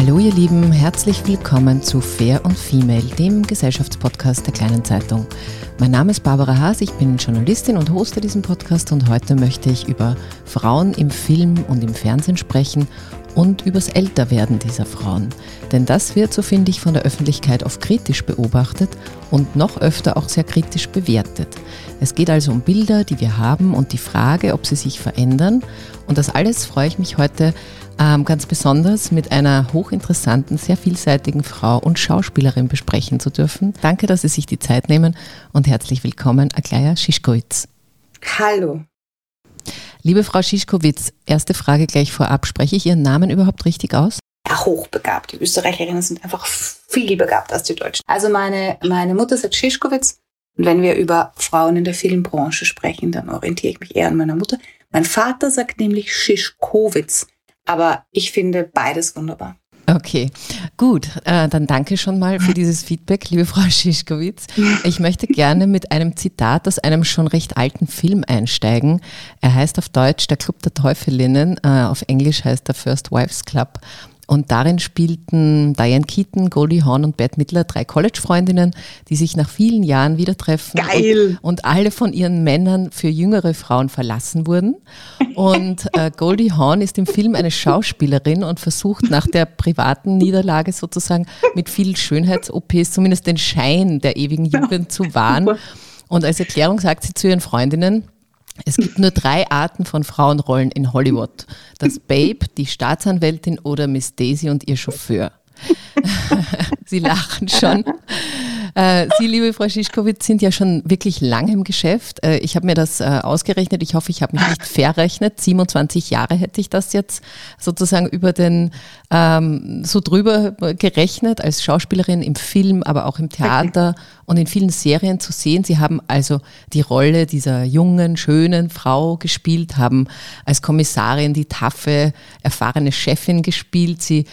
Hallo ihr Lieben, herzlich willkommen zu Fair und Female, dem Gesellschaftspodcast der kleinen Zeitung. Mein Name ist Barbara Haas, ich bin Journalistin und hoste diesen Podcast und heute möchte ich über Frauen im Film und im Fernsehen sprechen und übers Älterwerden dieser Frauen. Denn das wird, so finde ich, von der Öffentlichkeit oft kritisch beobachtet und noch öfter auch sehr kritisch bewertet. Es geht also um Bilder, die wir haben und die Frage, ob sie sich verändern. Und das alles freue ich mich heute ganz besonders mit einer hochinteressanten, sehr vielseitigen Frau und Schauspielerin besprechen zu dürfen. Danke, dass Sie sich die Zeit nehmen und herzlich willkommen, Aglaya Schischkowitz. Hallo. Liebe Frau Schischkowitz, erste Frage gleich vorab. Spreche ich Ihren Namen überhaupt richtig aus? Ja, hochbegabt. Die Österreicherinnen sind einfach viel begabter als die Deutschen. Also meine, meine Mutter sagt Schischkowitz. Und wenn wir über Frauen in der Filmbranche sprechen, dann orientiere ich mich eher an meiner Mutter. Mein Vater sagt nämlich Schischkowitz. Aber ich finde beides wunderbar. Okay, gut. Äh, dann danke schon mal für dieses Feedback, liebe Frau Schischkowitz. Ich möchte gerne mit einem Zitat aus einem schon recht alten Film einsteigen. Er heißt auf Deutsch Der Club der Teufelinnen, äh, auf Englisch heißt er First Wives Club. Und darin spielten Diane Keaton, Goldie Hawn und Bette Midler drei College-Freundinnen, die sich nach vielen Jahren wieder treffen. Geil! Und, und, alle von ihren Männern für jüngere Frauen verlassen wurden. Und äh, Goldie Hawn ist im Film eine Schauspielerin und versucht nach der privaten Niederlage sozusagen mit vielen Schönheits-OPs zumindest den Schein der ewigen Jugend zu wahren. Und als Erklärung sagt sie zu ihren Freundinnen, es gibt nur drei Arten von Frauenrollen in Hollywood. Das Babe, die Staatsanwältin oder Miss Daisy und ihr Chauffeur. Sie lachen schon. Äh, Sie, liebe Frau Schischkowitz, sind ja schon wirklich lange im Geschäft. Äh, ich habe mir das äh, ausgerechnet. Ich hoffe, ich habe mich nicht verrechnet. 27 Jahre hätte ich das jetzt sozusagen über den, ähm, so drüber gerechnet, als Schauspielerin im Film, aber auch im Theater und in vielen Serien zu sehen. Sie haben also die Rolle dieser jungen, schönen Frau gespielt, haben als Kommissarin die taffe, erfahrene Chefin gespielt. Sie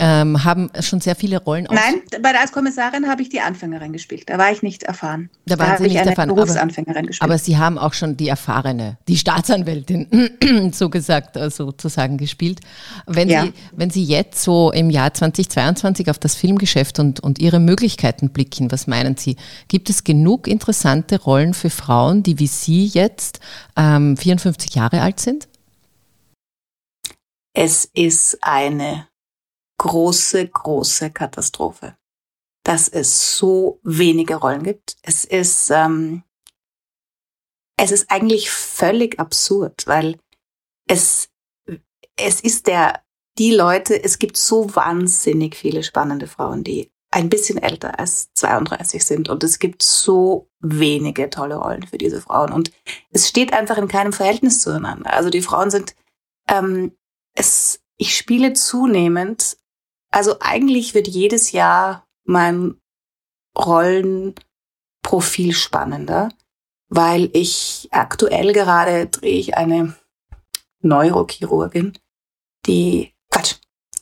ähm, haben schon sehr viele Rollen Nein, bei der als Kommissarin habe ich die Anfängerin gespielt. Da war ich nicht erfahren. Da, da habe ich eine erfahren, Berufsanfängerin aber, gespielt. Aber Sie haben auch schon die erfahrene, die Staatsanwältin, so gesagt, äh, sozusagen gespielt. Wenn, ja. Sie, wenn Sie jetzt so im Jahr 2022 auf das Filmgeschäft und, und Ihre Möglichkeiten blicken, was meinen Sie? Gibt es genug interessante Rollen für Frauen, die wie Sie jetzt ähm, 54 Jahre alt sind? Es ist eine große, große Katastrophe, dass es so wenige Rollen gibt. Es ist, ähm, es ist eigentlich völlig absurd, weil es, es ist der, die Leute, es gibt so wahnsinnig viele spannende Frauen, die ein bisschen älter als 32 sind und es gibt so wenige tolle Rollen für diese Frauen und es steht einfach in keinem Verhältnis zueinander. Also die Frauen sind, ähm, es, ich spiele zunehmend also eigentlich wird jedes Jahr mein Rollenprofil spannender, weil ich aktuell gerade drehe ich eine Neurochirurgin, die, Quatsch,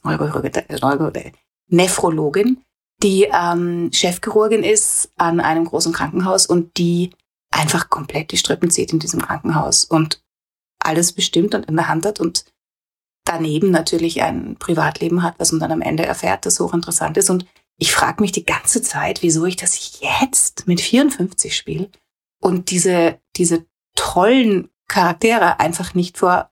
Neurologin, Nephrologin, die ähm, Chefchirurgin ist an einem großen Krankenhaus und die einfach komplett die Strippen zieht in diesem Krankenhaus und alles bestimmt und in der Hand hat und daneben natürlich ein Privatleben hat, was man dann am Ende erfährt, das hochinteressant ist. Und ich frage mich die ganze Zeit, wieso ich das jetzt mit 54 spiele und diese, diese tollen Charaktere einfach nicht vor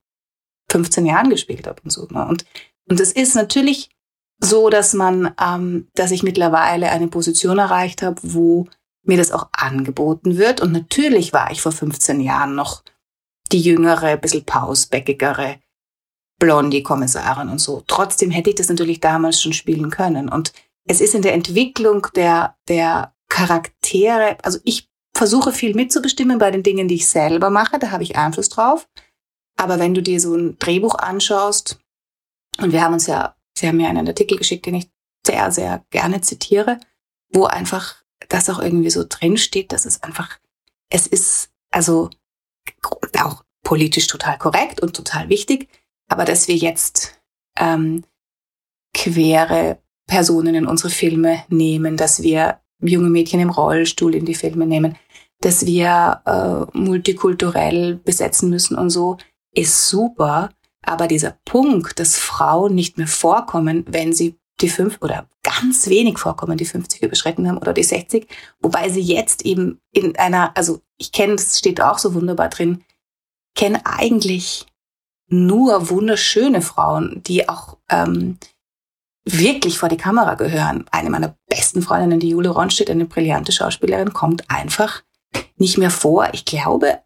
15 Jahren gespielt habe und so. Ne? Und, und es ist natürlich so, dass man, ähm, dass ich mittlerweile eine Position erreicht habe, wo mir das auch angeboten wird. Und natürlich war ich vor 15 Jahren noch die jüngere, bisschen pausbäckigere Blondie-Kommissarin und so. Trotzdem hätte ich das natürlich damals schon spielen können. Und es ist in der Entwicklung der, der Charaktere, also ich versuche viel mitzubestimmen bei den Dingen, die ich selber mache, da habe ich Einfluss drauf. Aber wenn du dir so ein Drehbuch anschaust, und wir haben uns ja, sie haben mir einen Artikel geschickt, den ich sehr, sehr gerne zitiere, wo einfach das auch irgendwie so drin steht, dass es einfach, es ist also auch politisch total korrekt und total wichtig, aber dass wir jetzt ähm, queere Personen in unsere Filme nehmen, dass wir junge Mädchen im Rollstuhl in die Filme nehmen, dass wir äh, multikulturell besetzen müssen und so, ist super. Aber dieser Punkt, dass Frauen nicht mehr vorkommen, wenn sie die fünf oder ganz wenig vorkommen, die 50 überschritten haben oder die 60, wobei sie jetzt eben in einer, also ich kenne, das steht auch so wunderbar drin, kenne eigentlich nur wunderschöne Frauen, die auch ähm, wirklich vor die Kamera gehören. Eine meiner besten Freundinnen, die Jule Ronstedt, eine brillante Schauspielerin, kommt einfach nicht mehr vor. Ich glaube,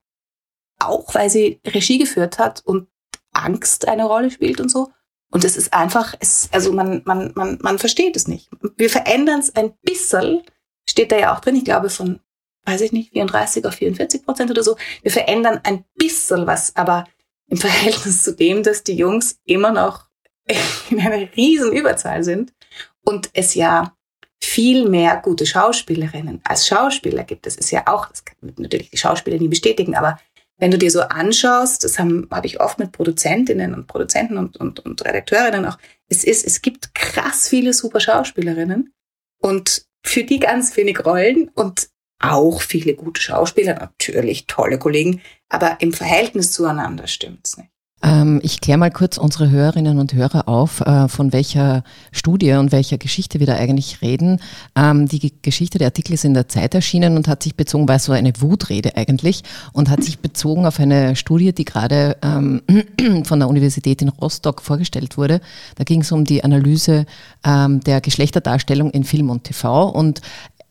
auch weil sie Regie geführt hat und Angst eine Rolle spielt und so. Und es ist einfach, es, also man, man, man, man versteht es nicht. Wir verändern es ein bisschen, steht da ja auch drin, ich glaube von, weiß ich nicht, 34 auf 44 Prozent oder so. Wir verändern ein bisschen was, aber im Verhältnis zu dem, dass die Jungs immer noch in einer riesen Überzahl sind und es ja viel mehr gute Schauspielerinnen als Schauspieler gibt. Das ist ja auch, das kann natürlich die Schauspieler nie bestätigen, aber wenn du dir so anschaust, das habe hab ich oft mit Produzentinnen und Produzenten und, und, und Redakteurinnen auch, es ist, es gibt krass viele super Schauspielerinnen und für die ganz wenig Rollen und auch viele gute Schauspieler, natürlich tolle Kollegen, aber im Verhältnis zueinander stimmt's nicht. Ähm, ich kläre mal kurz unsere Hörerinnen und Hörer auf, äh, von welcher Studie und welcher Geschichte wir da eigentlich reden. Ähm, die Geschichte der Artikel ist in der Zeit erschienen und hat sich bezogen, war so eine Wutrede eigentlich, und hat sich bezogen auf eine Studie, die gerade ähm, von der Universität in Rostock vorgestellt wurde. Da ging es um die Analyse ähm, der Geschlechterdarstellung in Film und TV und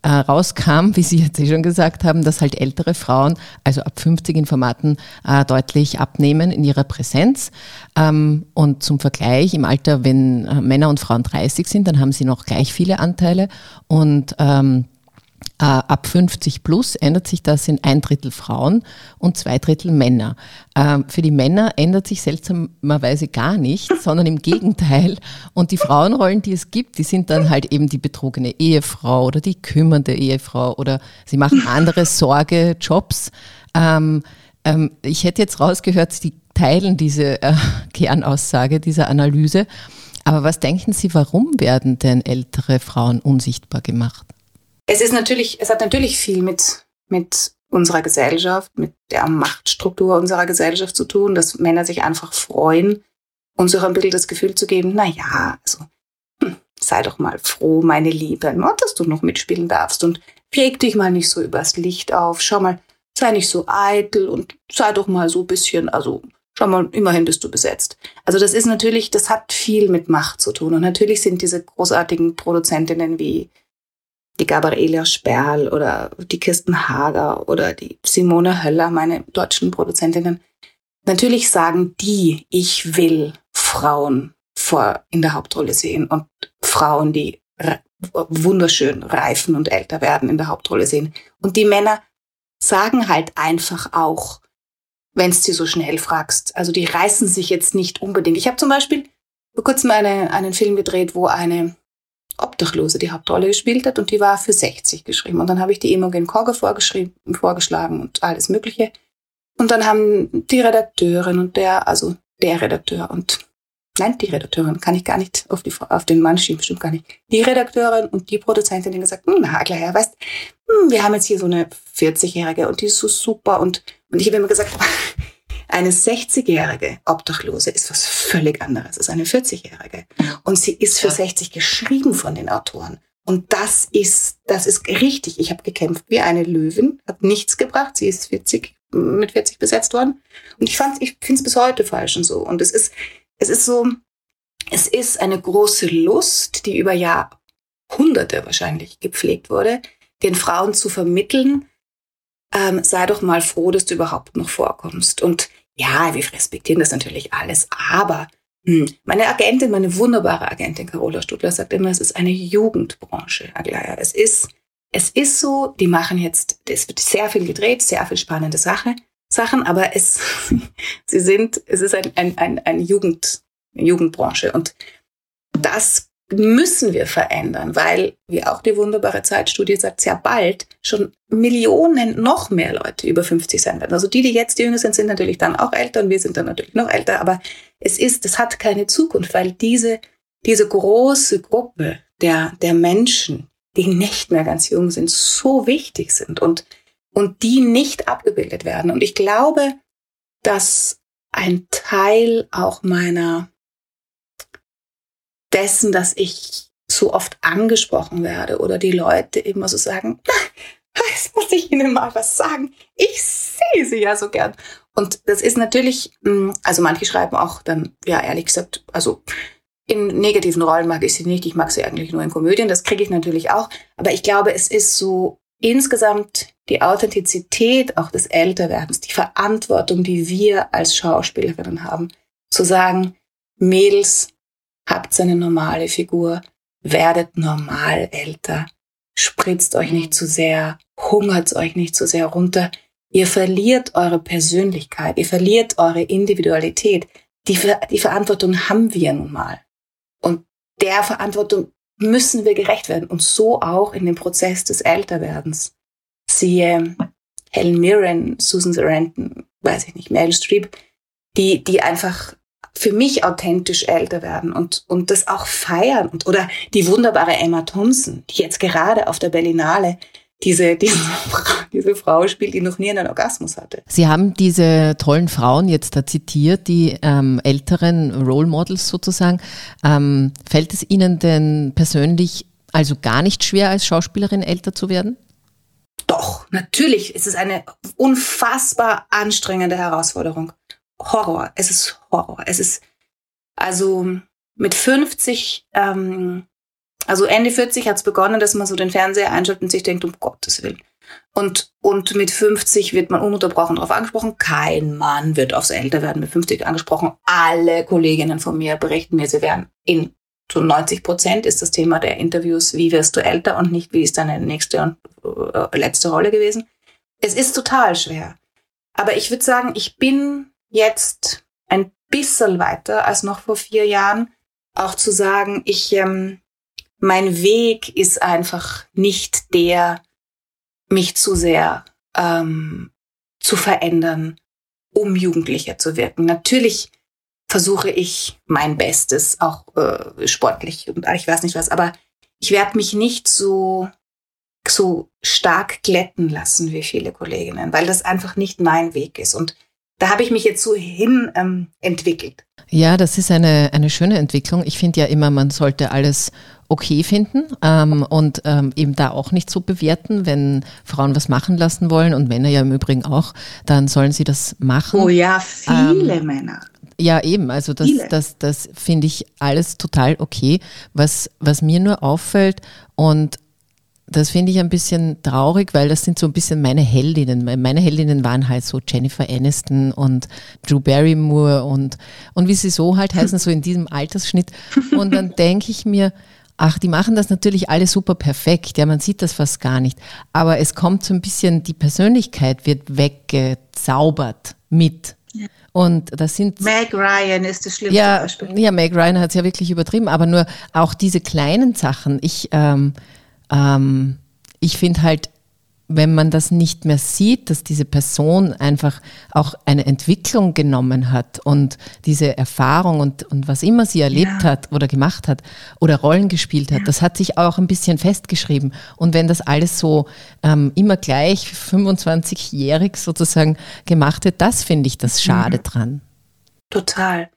äh, rauskam, wie Sie jetzt eh schon gesagt haben, dass halt ältere Frauen, also ab 50 in Formaten, äh, deutlich abnehmen in ihrer Präsenz. Ähm, und zum Vergleich, im Alter, wenn äh, Männer und Frauen 30 sind, dann haben sie noch gleich viele Anteile. Und ähm, äh, ab 50 plus ändert sich das in ein Drittel Frauen und zwei Drittel Männer. Ähm, für die Männer ändert sich seltsamerweise gar nichts, sondern im Gegenteil. Und die Frauenrollen, die es gibt, die sind dann halt eben die betrogene Ehefrau oder die kümmernde Ehefrau oder sie machen andere Sorgejobs. Ähm, ähm, ich hätte jetzt rausgehört, die teilen diese äh, Kernaussage dieser Analyse. Aber was denken Sie, warum werden denn ältere Frauen unsichtbar gemacht? Es ist natürlich, es hat natürlich viel mit, mit unserer Gesellschaft, mit der Machtstruktur unserer Gesellschaft zu tun, dass Männer sich einfach freuen, uns auch ein bisschen das Gefühl zu geben, na ja, also, hm, sei doch mal froh, meine Liebe, dass du noch mitspielen darfst und reg dich mal nicht so übers Licht auf, schau mal, sei nicht so eitel und sei doch mal so ein bisschen, also, schau mal, immerhin bist du besetzt. Also das ist natürlich, das hat viel mit Macht zu tun und natürlich sind diese großartigen Produzentinnen wie die Gabriela Sperl oder die Kirsten Hager oder die Simone Höller, meine deutschen Produzentinnen. Natürlich sagen die, ich will Frauen vor in der Hauptrolle sehen und Frauen, die wunderschön reifen und älter werden in der Hauptrolle sehen. Und die Männer sagen halt einfach auch, wenn es sie so schnell fragst. Also die reißen sich jetzt nicht unbedingt. Ich habe zum Beispiel vor kurzem eine, einen Film gedreht, wo eine Obdachlose die Hauptrolle gespielt hat und die war für 60 geschrieben. Und dann habe ich die Imogen Kogge vorgeschlagen und alles Mögliche. Und dann haben die Redakteurin und der, also der Redakteur und nein, die Redakteurin, kann ich gar nicht auf, die, auf den Mann schieben, bestimmt gar nicht. Die Redakteurin und die Produzentin haben gesagt, hm, na, klar, ja, weißt, hm, wir haben jetzt hier so eine 40-Jährige und die ist so super und, und ich habe immer gesagt, eine 60-jährige Obdachlose ist was völlig anderes als eine 40-jährige. Und sie ist für 60 geschrieben von den Autoren. Und das ist, das ist richtig. Ich habe gekämpft wie eine Löwin, hat nichts gebracht. Sie ist 40, mit 40 besetzt worden. Und ich fand, ich finde es bis heute falsch und so. Und es ist, es ist so, es ist eine große Lust, die über Jahrhunderte wahrscheinlich gepflegt wurde, den Frauen zu vermitteln, ähm, sei doch mal froh, dass du überhaupt noch vorkommst. Und ja, wir respektieren das natürlich alles, aber hm, meine Agentin, meine wunderbare Agentin Carola Stutler sagt immer, es ist eine Jugendbranche, Aglaya. Es ist, es ist so, die machen jetzt, es wird sehr viel gedreht, sehr viel spannende Sache, Sachen, aber es, sie sind, es ist ein, ein, ein, ein Jugend, Jugendbranche und das müssen wir verändern, weil, wie auch die wunderbare Zeitstudie sagt, sehr bald schon Millionen noch mehr Leute über 50 sein werden. Also die, die jetzt jünger sind, sind natürlich dann auch älter und wir sind dann natürlich noch älter, aber es ist, es hat keine Zukunft, weil diese, diese große Gruppe der, der Menschen, die nicht mehr ganz jung sind, so wichtig sind und, und die nicht abgebildet werden. Und ich glaube, dass ein Teil auch meiner dessen, dass ich so oft angesprochen werde oder die Leute immer so sagen, jetzt muss ich Ihnen mal was sagen. Ich sehe Sie ja so gern. Und das ist natürlich, hm, also manche schreiben auch dann, ja, ehrlich gesagt, also in negativen Rollen mag ich sie nicht. Ich mag sie eigentlich nur in Komödien. Das kriege ich natürlich auch. Aber ich glaube, es ist so insgesamt die Authentizität auch des Älterwerdens, die Verantwortung, die wir als Schauspielerinnen haben, zu sagen, Mädels, habt eine normale Figur, werdet normal älter, spritzt euch nicht zu sehr, hungert euch nicht zu sehr runter. Ihr verliert eure Persönlichkeit, ihr verliert eure Individualität. Die, die Verantwortung haben wir nun mal. Und der Verantwortung müssen wir gerecht werden. Und so auch in dem Prozess des Älterwerdens. Siehe Helen Mirren, Susan Sarandon, weiß ich nicht, Meryl Streep, die, die einfach für mich authentisch älter werden und, und das auch feiern. Und, oder die wunderbare Emma Thompson, die jetzt gerade auf der Berlinale diese, diese, diese Frau spielt, die noch nie einen Orgasmus hatte. Sie haben diese tollen Frauen jetzt da zitiert, die ähm, älteren Role Models sozusagen. Ähm, fällt es Ihnen denn persönlich also gar nicht schwer, als Schauspielerin älter zu werden? Doch, natürlich ist es eine unfassbar anstrengende Herausforderung. Horror. Es ist Horror. Es ist also mit 50, ähm, also Ende 40 hat es begonnen, dass man so den Fernseher einschaltet und sich denkt, um Gottes Willen. Und, und mit 50 wird man ununterbrochen darauf angesprochen. Kein Mann wird aufs Älterwerden mit 50 angesprochen. Alle Kolleginnen von mir berichten mir, sie werden in zu 90 Prozent ist das Thema der Interviews, wie wirst du älter und nicht, wie ist deine nächste und äh, letzte Rolle gewesen. Es ist total schwer. Aber ich würde sagen, ich bin jetzt ein bisschen weiter als noch vor vier Jahren, auch zu sagen, ich, ähm, mein Weg ist einfach nicht der, mich zu sehr ähm, zu verändern, um Jugendlicher zu wirken. Natürlich versuche ich mein Bestes, auch äh, sportlich und ich weiß nicht was, aber ich werde mich nicht so so stark glätten lassen wie viele Kolleginnen, weil das einfach nicht mein Weg ist. Und da habe ich mich jetzt so hin ähm, entwickelt. Ja, das ist eine, eine schöne Entwicklung. Ich finde ja immer, man sollte alles okay finden ähm, und ähm, eben da auch nicht so bewerten, wenn Frauen was machen lassen wollen und Männer ja im Übrigen auch, dann sollen sie das machen. Oh ja, viele ähm, Männer. Ja, eben. Also das, das, das finde ich alles total okay. Was, was mir nur auffällt und das finde ich ein bisschen traurig, weil das sind so ein bisschen meine Heldinnen. Meine Heldinnen waren halt so Jennifer Aniston und Drew Barrymore und, und wie sie so halt heißen, so in diesem Altersschnitt. Und dann denke ich mir, ach, die machen das natürlich alle super perfekt. Ja, man sieht das fast gar nicht. Aber es kommt so ein bisschen, die Persönlichkeit wird weggezaubert mit. Ja. Und das sind. Meg Ryan ist das schlimmste ja, Beispiel. Ja, Meg Ryan hat es ja wirklich übertrieben, aber nur auch diese kleinen Sachen. Ich, ähm, ähm, ich finde halt, wenn man das nicht mehr sieht, dass diese Person einfach auch eine Entwicklung genommen hat und diese Erfahrung und, und was immer sie erlebt ja. hat oder gemacht hat oder Rollen gespielt hat, ja. das hat sich auch ein bisschen festgeschrieben. Und wenn das alles so ähm, immer gleich 25-jährig sozusagen gemacht wird, das finde ich das schade mhm. dran. Total.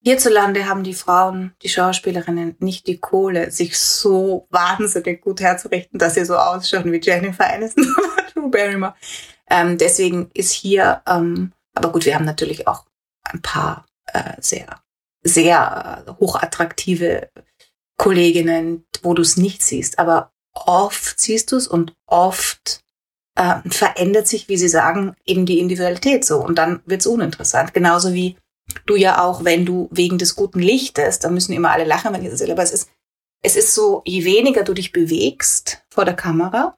Hierzulande haben die Frauen, die Schauspielerinnen, nicht die Kohle, sich so wahnsinnig gut herzurichten, dass sie so ausschauen wie Jennifer Aniston oder Drew Barrymore. Ähm, deswegen ist hier, ähm, aber gut, wir haben natürlich auch ein paar äh, sehr, sehr äh, hochattraktive Kolleginnen, wo du es nicht siehst. Aber oft siehst du es und oft äh, verändert sich, wie sie sagen, eben die Individualität so. Und dann wird es uninteressant. Genauso wie du ja auch, wenn du wegen des guten Lichtes, da müssen immer alle lachen, wenn ich das erzähle, aber es ist, es ist so, je weniger du dich bewegst vor der Kamera,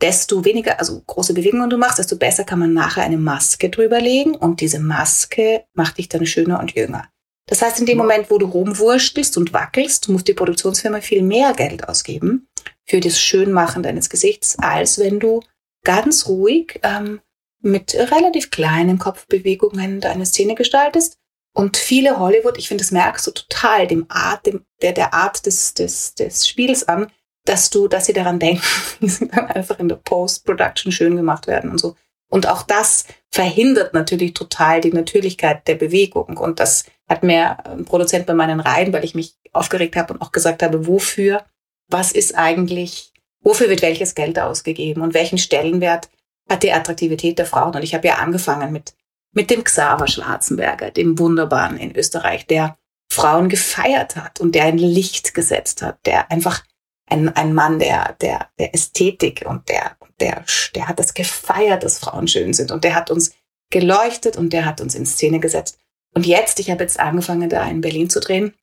desto weniger, also große Bewegungen du machst, desto besser kann man nachher eine Maske drüberlegen und diese Maske macht dich dann schöner und jünger. Das heißt, in dem Moment, wo du rumwurstelst und wackelst, muss die Produktionsfirma viel mehr Geld ausgeben für das Schönmachen deines Gesichts, als wenn du ganz ruhig ähm, mit relativ kleinen Kopfbewegungen deine Szene gestaltest. Und viele Hollywood, ich finde, das merkst du total dem Art, dem, der, der Art des, des, des Spiels an, dass du, dass sie daran denken, wie sie dann einfach in der Post-Production schön gemacht werden und so. Und auch das verhindert natürlich total die Natürlichkeit der Bewegung. Und das hat mir ein Produzent bei meinen Reihen, weil ich mich aufgeregt habe und auch gesagt habe, wofür, was ist eigentlich, wofür wird welches Geld ausgegeben und welchen Stellenwert die Attraktivität der Frauen. Und ich habe ja angefangen mit, mit dem Xaver Schwarzenberger, dem Wunderbaren in Österreich, der Frauen gefeiert hat und der ein Licht gesetzt hat, der einfach ein, ein Mann der, der, der Ästhetik und der, der, der hat das gefeiert, dass Frauen schön sind und der hat uns geleuchtet und der hat uns in Szene gesetzt. Und jetzt, ich habe jetzt angefangen, da in Berlin zu drehen,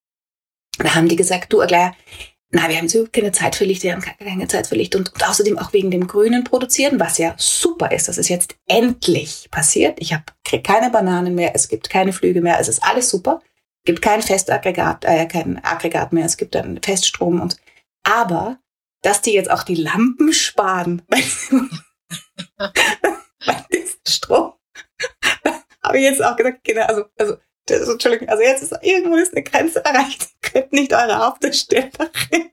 da haben die gesagt, du, Aglaia, na, wir haben so keine Zeit für Licht, wir haben keine Zeit für Licht und, und außerdem auch wegen dem Grünen produzieren, was ja super ist, dass es jetzt endlich passiert. Ich habe keine Bananen mehr, es gibt keine Flüge mehr, es ist alles super. Es gibt kein Festaggregat, äh, kein Aggregat mehr, es gibt dann Feststrom und aber dass die jetzt auch die Lampen sparen bei diesem Strom, habe ich jetzt auch gesagt, genau, also, also das, Entschuldigung, also jetzt ist irgendwo ist eine Grenze erreicht. Ihr könnt nicht eure Hauptdarstellerin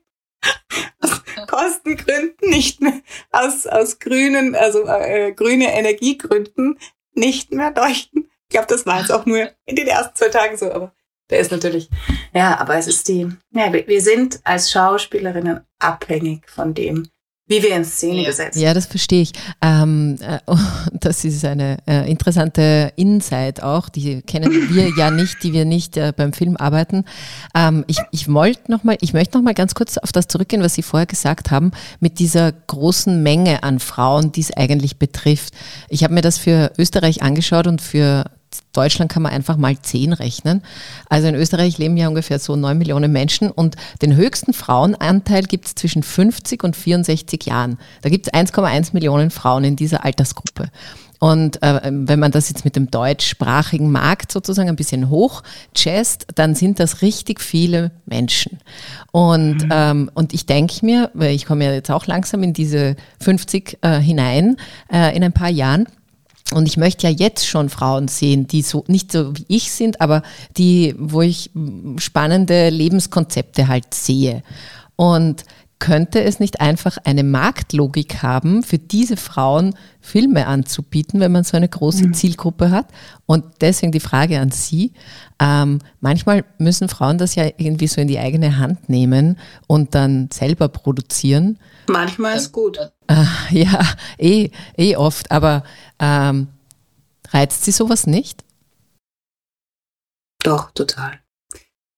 aus Kostengründen nicht mehr, aus, aus grünen, also äh, grüne Energiegründen nicht mehr leuchten. Ich glaube, das war jetzt auch nur in den ersten zwei Tagen so, aber der ist natürlich, ja, aber es ist die, ja, wir sind als Schauspielerinnen abhängig von dem, wie wir in Szene ja. gesetzt. Ja, das verstehe ich. Ähm, äh, das ist eine äh, interessante Insight auch, die kennen wir ja nicht, die wir nicht äh, beim Film arbeiten. Ähm, ich ich wollte noch mal, ich möchte noch mal ganz kurz auf das zurückgehen, was Sie vorher gesagt haben, mit dieser großen Menge an Frauen, die es eigentlich betrifft. Ich habe mir das für Österreich angeschaut und für Deutschland kann man einfach mal zehn rechnen. Also in Österreich leben ja ungefähr so neun Millionen Menschen und den höchsten Frauenanteil gibt es zwischen 50 und 64 Jahren. Da gibt es 1,1 Millionen Frauen in dieser Altersgruppe. Und äh, wenn man das jetzt mit dem deutschsprachigen Markt sozusagen ein bisschen hochchest, dann sind das richtig viele Menschen. Und, mhm. ähm, und ich denke mir, weil ich komme ja jetzt auch langsam in diese 50 äh, hinein, äh, in ein paar Jahren, und ich möchte ja jetzt schon Frauen sehen, die so nicht so wie ich sind, aber die, wo ich spannende Lebenskonzepte halt sehe. Und könnte es nicht einfach eine Marktlogik haben, für diese Frauen Filme anzubieten, wenn man so eine große mhm. Zielgruppe hat? Und deswegen die Frage an Sie. Ähm, manchmal müssen Frauen das ja irgendwie so in die eigene Hand nehmen und dann selber produzieren. Manchmal ist gut. Äh, ja, eh, eh oft. Aber ähm, reizt Sie sowas nicht? Doch, total.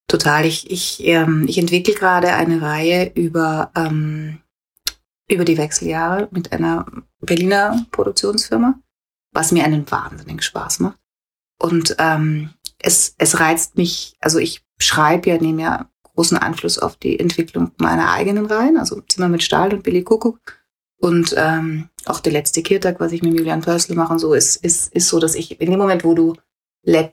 Total. Ich, ich, ähm, ich entwickle gerade eine Reihe über, ähm, über die Wechseljahre mit einer Berliner Produktionsfirma, was mir einen wahnsinnigen Spaß macht. Und ähm, es, es reizt mich, also ich schreibe ja, nehme ja großen Einfluss auf die Entwicklung meiner eigenen Reihen, also Zimmer mit Stahl und Billy Kuckuck. Und ähm, auch der letzte Kirtag, was ich mit Julian Pörsl mache und so, ist, ist, ist so, dass ich in dem Moment, wo du,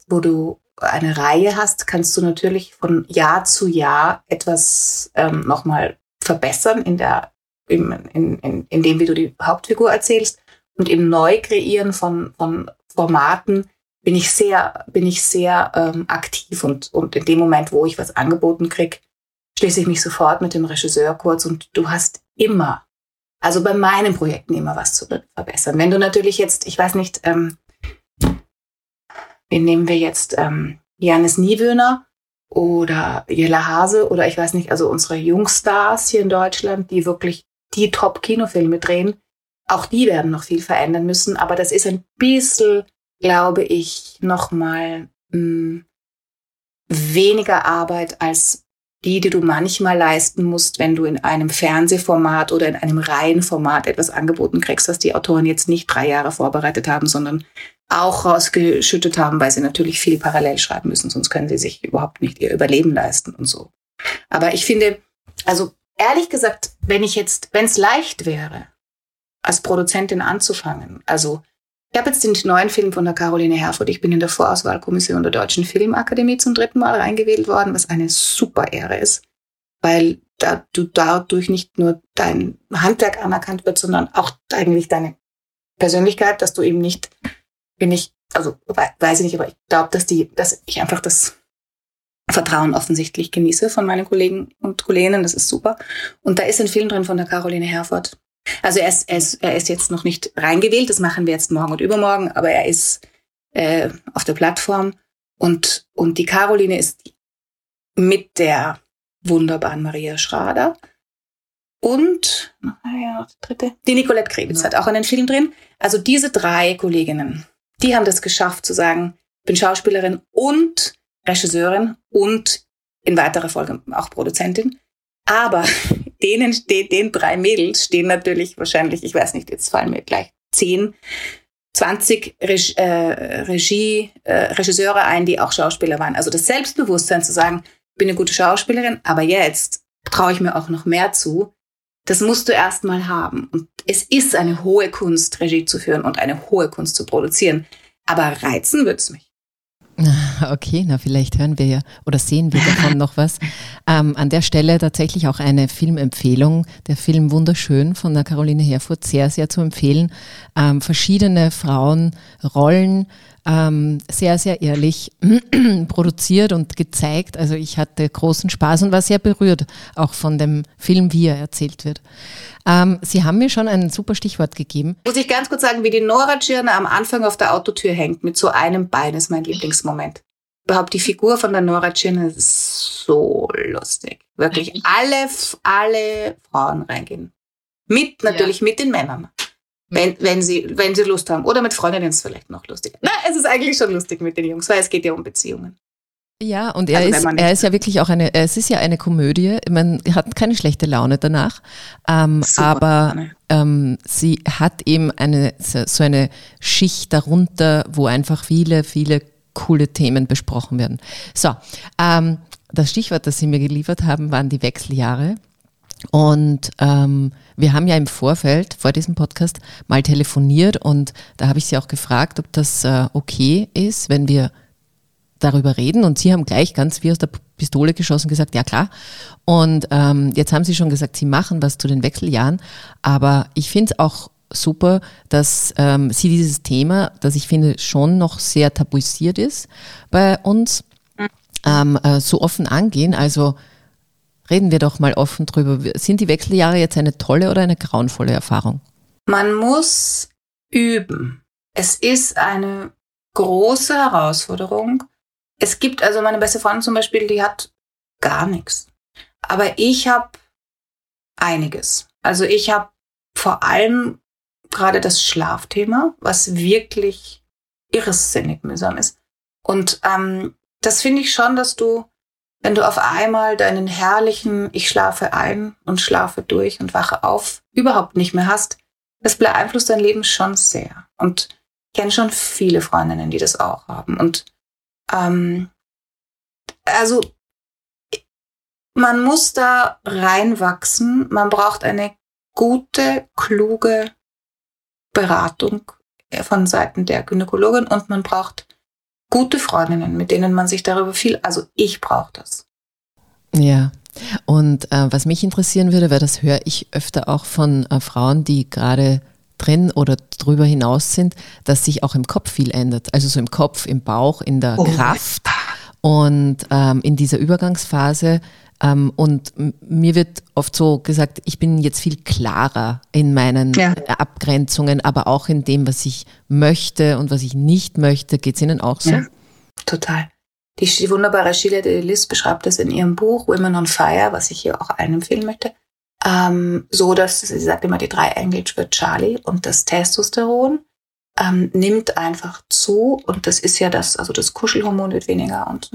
wo du eine Reihe hast, kannst du natürlich von Jahr zu Jahr etwas ähm, nochmal verbessern in der in, in, in, dem, wie du die Hauptfigur erzählst und im Neukreieren von, von Formaten bin ich sehr, bin ich sehr ähm, aktiv und, und in dem Moment, wo ich was angeboten krieg, schließe ich mich sofort mit dem Regisseur kurz und du hast immer, also bei meinen Projekten immer was zu verbessern. Wenn du natürlich jetzt, ich weiß nicht, ähm, wen nehmen wir jetzt, ähm, Janis Niewöhner oder Jella Hase oder ich weiß nicht, also unsere Jungstars hier in Deutschland, die wirklich die Top-Kinofilme drehen, auch die werden noch viel verändern müssen, aber das ist ein bisschen, glaube ich, nochmal hm, weniger Arbeit als die, die du manchmal leisten musst, wenn du in einem Fernsehformat oder in einem Reihenformat etwas angeboten kriegst, was die Autoren jetzt nicht drei Jahre vorbereitet haben, sondern auch rausgeschüttet haben, weil sie natürlich viel parallel schreiben müssen, sonst können sie sich überhaupt nicht ihr Überleben leisten und so. Aber ich finde, also ehrlich gesagt, wenn ich jetzt, wenn es leicht wäre, als Produzentin anzufangen, also ich habe jetzt den neuen Film von der Caroline Herfurth. Ich bin in der Vorauswahlkommission der Deutschen Filmakademie zum dritten Mal reingewählt worden, was eine super Ehre ist, weil da, du dadurch nicht nur dein Handwerk anerkannt wird, sondern auch eigentlich deine Persönlichkeit, dass du eben nicht, bin ich, also weiß ich nicht, aber ich glaube, dass die, dass ich einfach das Vertrauen offensichtlich genieße von meinen Kollegen und Kolleginnen. Das ist super. Und da ist ein Film drin von der Caroline Herford. Also er ist, er ist, er ist jetzt noch nicht reingewählt, das machen wir jetzt morgen und übermorgen, aber er ist äh, auf der Plattform. Und, und die Caroline ist mit der wunderbaren Maria Schrader. Und ja, die dritte, die Nicolette Krebitz ja. hat auch einen Film drin. Also diese drei Kolleginnen, die haben das geschafft zu sagen, bin Schauspielerin und Regisseurin und in weiterer Folge auch Produzentin. Aber denen, den, den drei Mädels stehen natürlich wahrscheinlich, ich weiß nicht, jetzt fallen mir gleich zehn, 20 Reg äh, Regie, äh, Regisseure ein, die auch Schauspieler waren. Also das Selbstbewusstsein zu sagen, ich bin eine gute Schauspielerin, aber jetzt traue ich mir auch noch mehr zu. Das musst du erst mal haben. Und es ist eine hohe Kunst, Regie zu führen und eine hohe Kunst zu produzieren. Aber reizen wird's mich. Okay, na vielleicht hören wir ja oder sehen wir davon noch was. Ähm, an der Stelle tatsächlich auch eine Filmempfehlung. Der Film Wunderschön von der Caroline Herfurth, sehr, sehr zu empfehlen. Ähm, verschiedene Frauenrollen, ähm, sehr, sehr ehrlich produziert und gezeigt. Also ich hatte großen Spaß und war sehr berührt, auch von dem Film, wie er erzählt wird. Ähm, Sie haben mir schon ein super Stichwort gegeben. Muss ich ganz kurz sagen, wie die Nora Tschirner am Anfang auf der Autotür hängt, mit so einem Bein, ist mein Lieblingsmoment. Überhaupt die Figur von der Nora Tschirner ist so lustig. Wirklich alle, alle Frauen reingehen. Mit, natürlich ja. mit den Männern. Wenn, wenn, sie, wenn sie Lust haben. Oder mit Freundinnen ist es vielleicht noch lustig. Na, es ist eigentlich schon lustig mit den Jungs, weil es geht ja um Beziehungen. Ja, und er, also, ist, er ist ja wirklich auch eine, es ist ja eine Komödie. Man hat keine schlechte Laune danach. Ähm, aber ähm, sie hat eben eine, so eine Schicht darunter, wo einfach viele, viele coole Themen besprochen werden. So, ähm, das Stichwort, das Sie mir geliefert haben, waren die Wechseljahre. Und ähm, wir haben ja im Vorfeld vor diesem Podcast mal telefoniert und da habe ich Sie auch gefragt, ob das äh, okay ist, wenn wir darüber reden. Und Sie haben gleich ganz wie aus der Pistole geschossen gesagt, ja klar. Und ähm, jetzt haben Sie schon gesagt, Sie machen was zu den Wechseljahren. Aber ich finde es auch super, dass ähm, Sie dieses Thema, das ich finde schon noch sehr tabuisiert ist, bei uns ähm, äh, so offen angehen. Also Reden wir doch mal offen drüber. Sind die Wechseljahre jetzt eine tolle oder eine grauenvolle Erfahrung? Man muss üben. Es ist eine große Herausforderung. Es gibt also meine beste Freundin zum Beispiel, die hat gar nichts. Aber ich habe einiges. Also ich habe vor allem gerade das Schlafthema, was wirklich irrsinnig mühsam ist. Und ähm, das finde ich schon, dass du wenn du auf einmal deinen herrlichen Ich schlafe ein und schlafe durch und wache auf überhaupt nicht mehr hast, das beeinflusst dein Leben schon sehr. Und ich kenne schon viele Freundinnen, die das auch haben. Und ähm, also man muss da reinwachsen. Man braucht eine gute, kluge Beratung von Seiten der Gynäkologin und man braucht gute Freundinnen, mit denen man sich darüber viel, also ich brauche das. Ja, Und äh, was mich interessieren würde, weil das höre ich öfter auch von äh, Frauen, die gerade drin oder drüber hinaus sind, dass sich auch im Kopf viel ändert. Also so im Kopf, im Bauch, in der oh. Kraft. Und ähm, in dieser Übergangsphase und mir wird oft so gesagt, ich bin jetzt viel klarer in meinen ja. Abgrenzungen, aber auch in dem, was ich möchte und was ich nicht möchte. Geht es Ihnen auch so? Ja, total. Die, die wunderbare Sheila de Lis beschreibt das in ihrem Buch Women on Fire, was ich hier auch allen empfehlen möchte. Ähm, so, dass sie sagt immer die drei Engel für Charlie und das Testosteron ähm, nimmt einfach zu und das ist ja das, also das Kuschelhormon wird weniger und,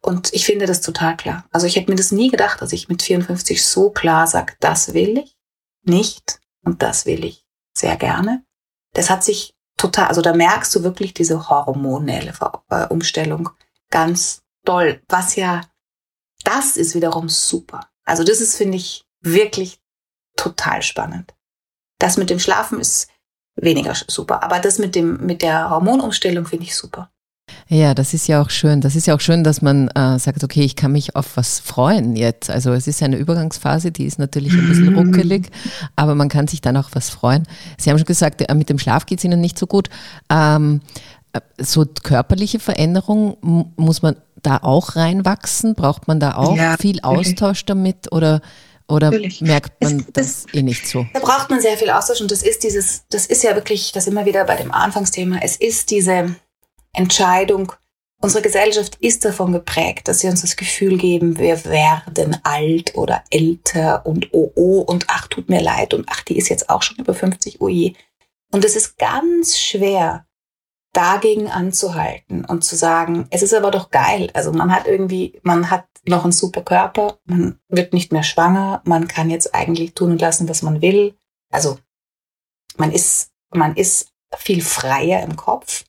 und ich finde das total klar. Also ich hätte mir das nie gedacht, dass ich mit 54 so klar sage, das will ich nicht und das will ich sehr gerne. Das hat sich total, also da merkst du wirklich diese hormonelle äh, Umstellung ganz doll, was ja, das ist wiederum super. Also das ist, finde ich, wirklich total spannend. Das mit dem Schlafen ist weniger super. Aber das mit dem, mit der Hormonumstellung finde ich super. Ja, das ist ja auch schön. Das ist ja auch schön, dass man äh, sagt, okay, ich kann mich auf was freuen jetzt. Also es ist eine Übergangsphase, die ist natürlich ein bisschen ruckelig, aber man kann sich dann auch was freuen. Sie haben schon gesagt, äh, mit dem Schlaf geht es Ihnen nicht so gut. Ähm, äh, so körperliche Veränderung, muss man da auch reinwachsen? Braucht man da auch ja, viel Austausch damit oder oder Natürlich. merkt man das, das, eh nicht so? Da braucht man sehr viel Austausch und das ist dieses, das ist ja wirklich, das immer wieder bei dem Anfangsthema, es ist diese Entscheidung, unsere Gesellschaft ist davon geprägt, dass sie uns das Gefühl geben, wir werden alt oder älter und oh oh und ach, tut mir leid und ach, die ist jetzt auch schon über 50, oh je. Und es ist ganz schwer, dagegen anzuhalten und zu sagen, es ist aber doch geil. Also man hat irgendwie, man hat noch einen super Körper, man wird nicht mehr schwanger, man kann jetzt eigentlich tun und lassen, was man will. Also man ist, man ist viel freier im Kopf.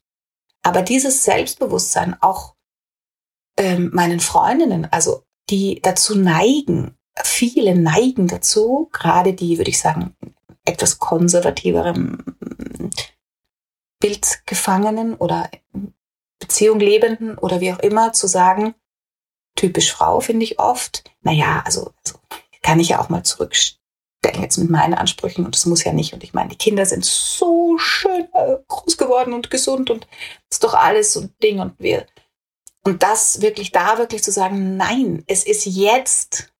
Aber dieses Selbstbewusstsein auch ähm, meinen Freundinnen, also die dazu neigen, viele neigen dazu, gerade die, würde ich sagen, etwas konservativeren Bildgefangenen oder Beziehung lebenden oder wie auch immer zu sagen, typisch Frau finde ich oft, naja, also, also kann ich ja auch mal zurückstellen jetzt mit meinen Ansprüchen und das muss ja nicht. Und ich meine, die Kinder sind so schön äh, groß geworden und gesund und ist doch alles so ein Ding und wir. Und das wirklich da wirklich zu sagen, nein, es ist jetzt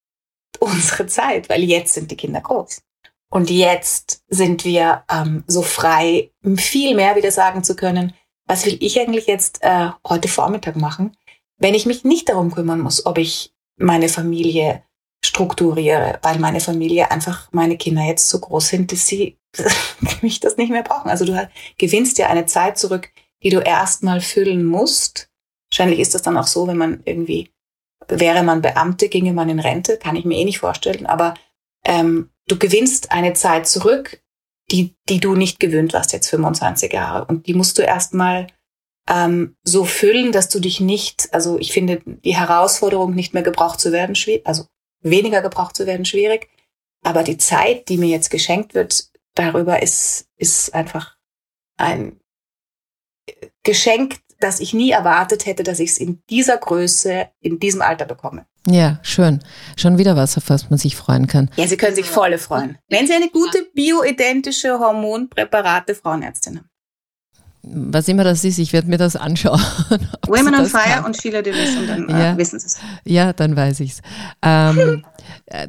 unsere Zeit, weil jetzt sind die Kinder groß. Und jetzt sind wir ähm, so frei, viel mehr wieder sagen zu können, was will ich eigentlich jetzt äh, heute Vormittag machen, wenn ich mich nicht darum kümmern muss, ob ich meine Familie strukturiere, weil meine Familie einfach meine Kinder jetzt so groß sind, dass sie mich das nicht mehr brauchen. Also du gewinnst dir eine Zeit zurück, die du erstmal füllen musst. Wahrscheinlich ist das dann auch so, wenn man irgendwie, wäre man Beamte, ginge man in Rente, kann ich mir eh nicht vorstellen, aber ähm, du gewinnst eine Zeit zurück, die, die du nicht gewöhnt warst, jetzt 25 Jahre. Und die musst du erstmal ähm, so füllen, dass du dich nicht, also ich finde die Herausforderung, nicht mehr gebraucht zu werden, schwierig, also weniger gebraucht zu werden, schwierig. Aber die Zeit, die mir jetzt geschenkt wird, darüber ist, ist einfach ein Geschenk, das ich nie erwartet hätte, dass ich es in dieser Größe, in diesem Alter bekomme. Ja, schön. Schon wieder was, auf was man sich freuen kann. Ja, Sie können sich volle freuen. Wenn Sie eine gute bioidentische Hormonpräparate Frauenärztin haben. Was immer das ist, ich werde mir das anschauen. Women on Fire kann. und Sheila Davis und dann äh, ja. wissen Sie es. Ja, dann weiß ich es. Ähm, Äh,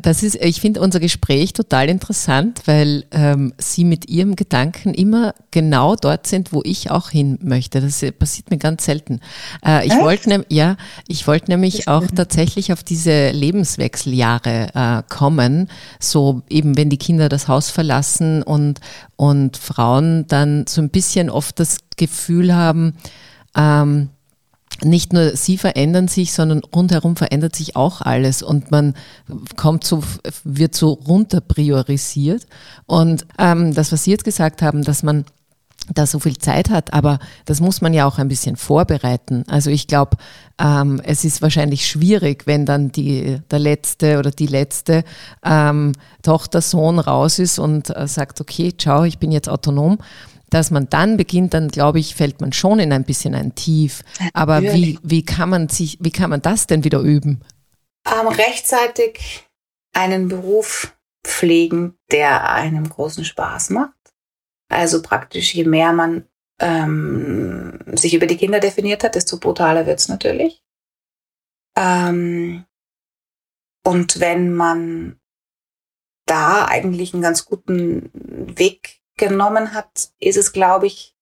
das ist, ich finde unser Gespräch total interessant, weil ähm, Sie mit Ihrem Gedanken immer genau dort sind, wo ich auch hin möchte. Das passiert mir ganz selten. Äh, ich wollte ne, ja, ich wollte nämlich auch tatsächlich auf diese Lebenswechseljahre äh, kommen, so eben wenn die Kinder das Haus verlassen und und Frauen dann so ein bisschen oft das Gefühl haben. Ähm, nicht nur sie verändern sich, sondern rundherum verändert sich auch alles und man kommt so, wird so runter priorisiert. Und ähm, das, was Sie jetzt gesagt haben, dass man da so viel Zeit hat, aber das muss man ja auch ein bisschen vorbereiten. Also ich glaube, ähm, es ist wahrscheinlich schwierig, wenn dann die, der letzte oder die letzte ähm, Tochter, Sohn raus ist und äh, sagt, okay, ciao, ich bin jetzt autonom dass man dann beginnt, dann glaube ich, fällt man schon in ein bisschen ein Tief. Aber wie, wie kann man sich, wie kann man das denn wieder üben? ähm, rechtzeitig einen Beruf pflegen, der einem großen Spaß macht. Also praktisch, je mehr man ähm, sich über die Kinder definiert hat, desto brutaler wird's natürlich. Ähm, und wenn man da eigentlich einen ganz guten Weg genommen hat, ist es, glaube ich,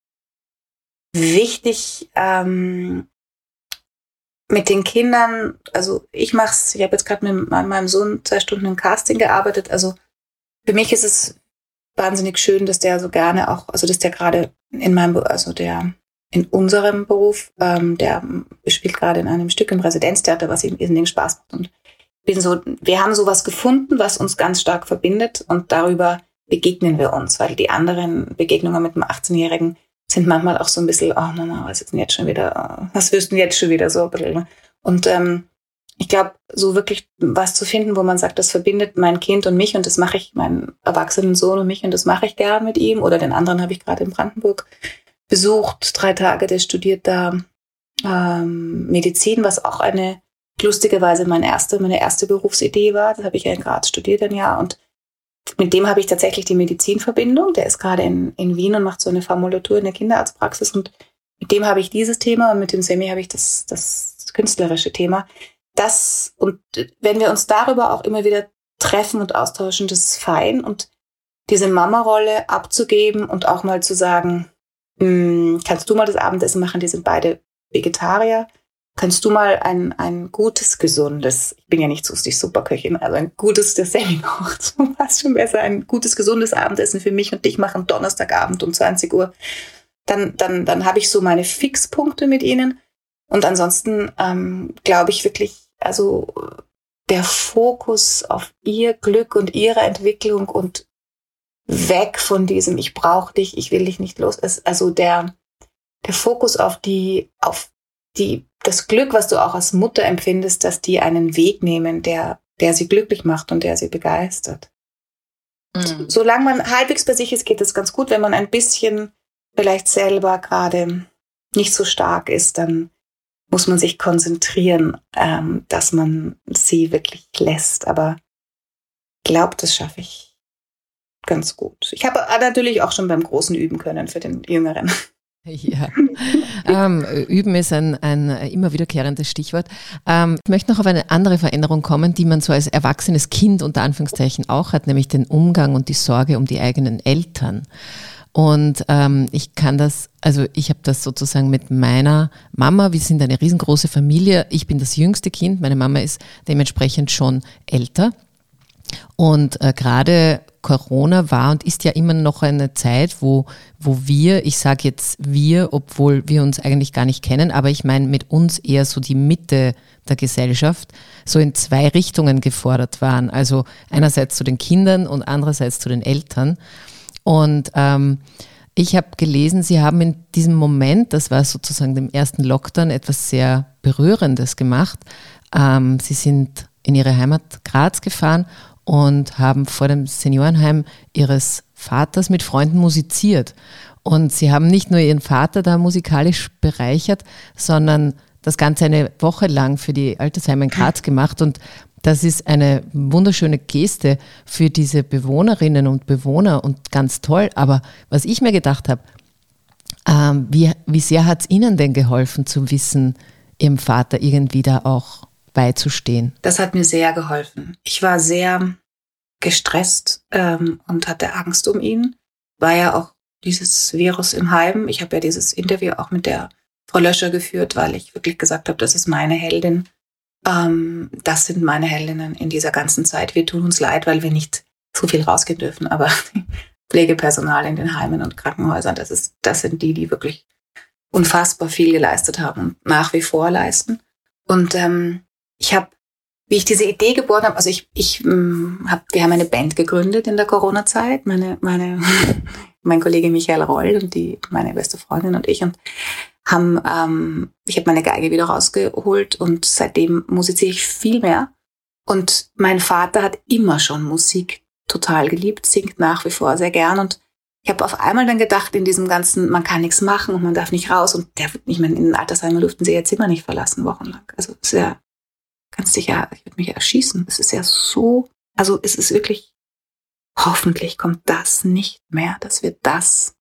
wichtig, ähm, mit den Kindern, also ich mache es, ich habe jetzt gerade mit meinem Sohn zwei Stunden im Casting gearbeitet, also für mich ist es wahnsinnig schön, dass der so gerne auch, also dass der gerade in meinem, also der in unserem Beruf, ähm, der spielt gerade in einem Stück im Residenztheater, was ihm irrsinnig Spaß macht. Und bin so, wir haben sowas gefunden, was uns ganz stark verbindet und darüber begegnen wir uns, weil die anderen Begegnungen mit dem 18-Jährigen sind manchmal auch so ein bisschen, oh Mama, was ist denn jetzt schon wieder, was wirst du denn jetzt schon wieder so? Und ähm, ich glaube, so wirklich was zu finden, wo man sagt, das verbindet mein Kind und mich und das mache ich, meinen erwachsenen Sohn und mich und das mache ich gern mit ihm. Oder den anderen habe ich gerade in Brandenburg besucht, drei Tage, der studiert da ähm, Medizin, was auch eine lustigerweise meine erste, meine erste Berufsidee war. Das habe ich ja in Graz studiert ein Jahr und mit dem habe ich tatsächlich die Medizinverbindung. Der ist gerade in, in Wien und macht so eine Formulatur in der Kinderarztpraxis und mit dem habe ich dieses Thema und mit dem Semi habe ich das, das künstlerische Thema das, und wenn wir uns darüber auch immer wieder treffen und austauschen, das ist fein. Und diese Mama-Rolle abzugeben und auch mal zu sagen, hm, kannst du mal das Abendessen machen? Die sind beide Vegetarier. Kannst du mal ein, ein gutes, gesundes, ich bin ja nicht so die Superköchin, also ein gutes, kocht, so was schon besser, ein gutes, gesundes Abendessen für mich und dich machen Donnerstagabend um 20 Uhr. Dann, dann, dann habe ich so meine Fixpunkte mit ihnen. Und ansonsten ähm, glaube ich wirklich, also der Fokus auf ihr Glück und ihre Entwicklung und weg von diesem ich brauche dich, ich will dich nicht los. Also der der Fokus auf die auf die das Glück, was du auch als Mutter empfindest, dass die einen Weg nehmen, der der sie glücklich macht und der sie begeistert. Mhm. Solange man halbwegs bei sich ist, geht es ganz gut. Wenn man ein bisschen vielleicht selber gerade nicht so stark ist, dann muss man sich konzentrieren, ähm, dass man sie wirklich lässt. Aber glaubt, das schaffe ich ganz gut. Ich habe natürlich auch schon beim Großen üben können für den Jüngeren. Ja, ähm, üben ist ein, ein immer wiederkehrendes Stichwort. Ähm, ich möchte noch auf eine andere Veränderung kommen, die man so als erwachsenes Kind unter Anführungszeichen auch hat, nämlich den Umgang und die Sorge um die eigenen Eltern. Und ähm, ich kann das, also ich habe das sozusagen mit meiner Mama, wir sind eine riesengroße Familie, ich bin das jüngste Kind, meine Mama ist dementsprechend schon älter. Und äh, gerade Corona war und ist ja immer noch eine Zeit, wo, wo wir, ich sage jetzt wir, obwohl wir uns eigentlich gar nicht kennen, aber ich meine mit uns eher so die Mitte der Gesellschaft, so in zwei Richtungen gefordert waren. Also einerseits zu den Kindern und andererseits zu den Eltern. Und ähm, ich habe gelesen, Sie haben in diesem Moment, das war sozusagen dem ersten Lockdown, etwas sehr Berührendes gemacht. Ähm, Sie sind in Ihre Heimat Graz gefahren und haben vor dem Seniorenheim Ihres Vaters mit Freunden musiziert. Und Sie haben nicht nur Ihren Vater da musikalisch bereichert, sondern das Ganze eine Woche lang für die Altersheime in Graz gemacht. Und das ist eine wunderschöne Geste für diese Bewohnerinnen und Bewohner und ganz toll. Aber was ich mir gedacht habe, ähm, wie, wie sehr hat es Ihnen denn geholfen zu wissen, Ihrem Vater irgendwie da auch beizustehen? Das hat mir sehr geholfen. Ich war sehr gestresst ähm, und hatte Angst um ihn. War ja auch dieses Virus im Heim. Ich habe ja dieses Interview auch mit der Frau Löscher geführt, weil ich wirklich gesagt habe, das ist meine Heldin. Ähm, das sind meine Heldinnen in dieser ganzen Zeit. Wir tun uns leid, weil wir nicht so viel rausgehen dürfen, aber Pflegepersonal in den Heimen und Krankenhäusern, das ist, das sind die, die wirklich unfassbar viel geleistet haben und nach wie vor leisten. Und ähm, ich habe, wie ich diese Idee geboren habe, also ich, ich ähm, hab, wir haben eine Band gegründet in der Corona-Zeit, meine, meine, mein Kollege Michael Roll und die, meine beste Freundin und ich und haben, ähm, ich habe meine Geige wieder rausgeholt und seitdem musiziere ich viel mehr. Und mein Vater hat immer schon Musik total geliebt, singt nach wie vor sehr gern und ich habe auf einmal dann gedacht, in diesem ganzen, man kann nichts machen und man darf nicht raus und der, ich meine, in den Altersheimen durften sie ihr Zimmer nicht verlassen, wochenlang. Also sehr kannst dich ja, ich würde mich erschießen. Es ist ja so, also es ist wirklich, hoffentlich kommt das nicht mehr, dass wir das,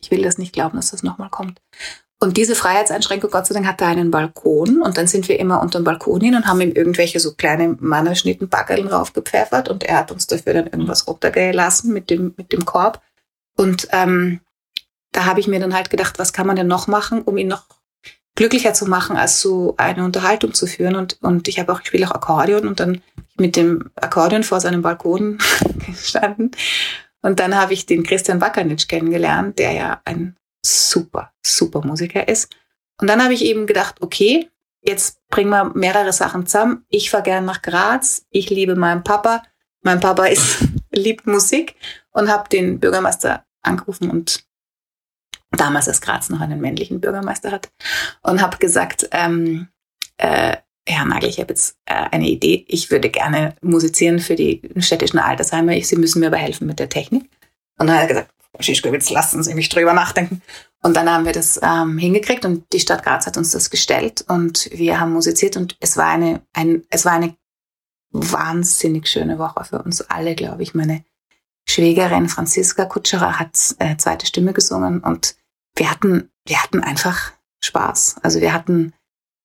ich will das nicht glauben, dass das nochmal kommt. Und diese Freiheitseinschränkung, Gott sei Dank, hatte einen Balkon und dann sind wir immer unter dem Balkon hin und haben ihm irgendwelche so kleine Mannerschnitten-Backeln raufgepfeffert und er hat uns dafür dann irgendwas runtergelassen mit dem, mit dem Korb. Und ähm, da habe ich mir dann halt gedacht, was kann man denn noch machen, um ihn noch glücklicher zu machen, als so eine Unterhaltung zu führen. Und, und ich habe auch, ich spiele auch Akkordeon und dann mit dem Akkordeon vor seinem Balkon gestanden. Und dann habe ich den Christian Wackernitsch kennengelernt, der ja ein super, super Musiker ist. Und dann habe ich eben gedacht, okay, jetzt bringen wir mehrere Sachen zusammen. Ich fahre gerne nach Graz. Ich liebe meinen Papa. Mein Papa ist, liebt Musik und habe den Bürgermeister angerufen und damals als Graz noch einen männlichen Bürgermeister hat und habe gesagt, ähm, äh, Herr Nagel, ich habe jetzt äh, eine Idee. Ich würde gerne musizieren für die städtischen Altersheime. Sie müssen mir aber helfen mit der Technik. Und dann hat er gesagt, Schischkowitz, lassen Sie mich drüber nachdenken. Und dann haben wir das ähm, hingekriegt und die Stadt Graz hat uns das gestellt und wir haben musiziert und es war eine, ein, es war eine wahnsinnig schöne Woche für uns alle, glaube ich. Meine Schwägerin Franziska Kutscherer hat äh, zweite Stimme gesungen und wir hatten, wir hatten einfach Spaß. Also wir hatten,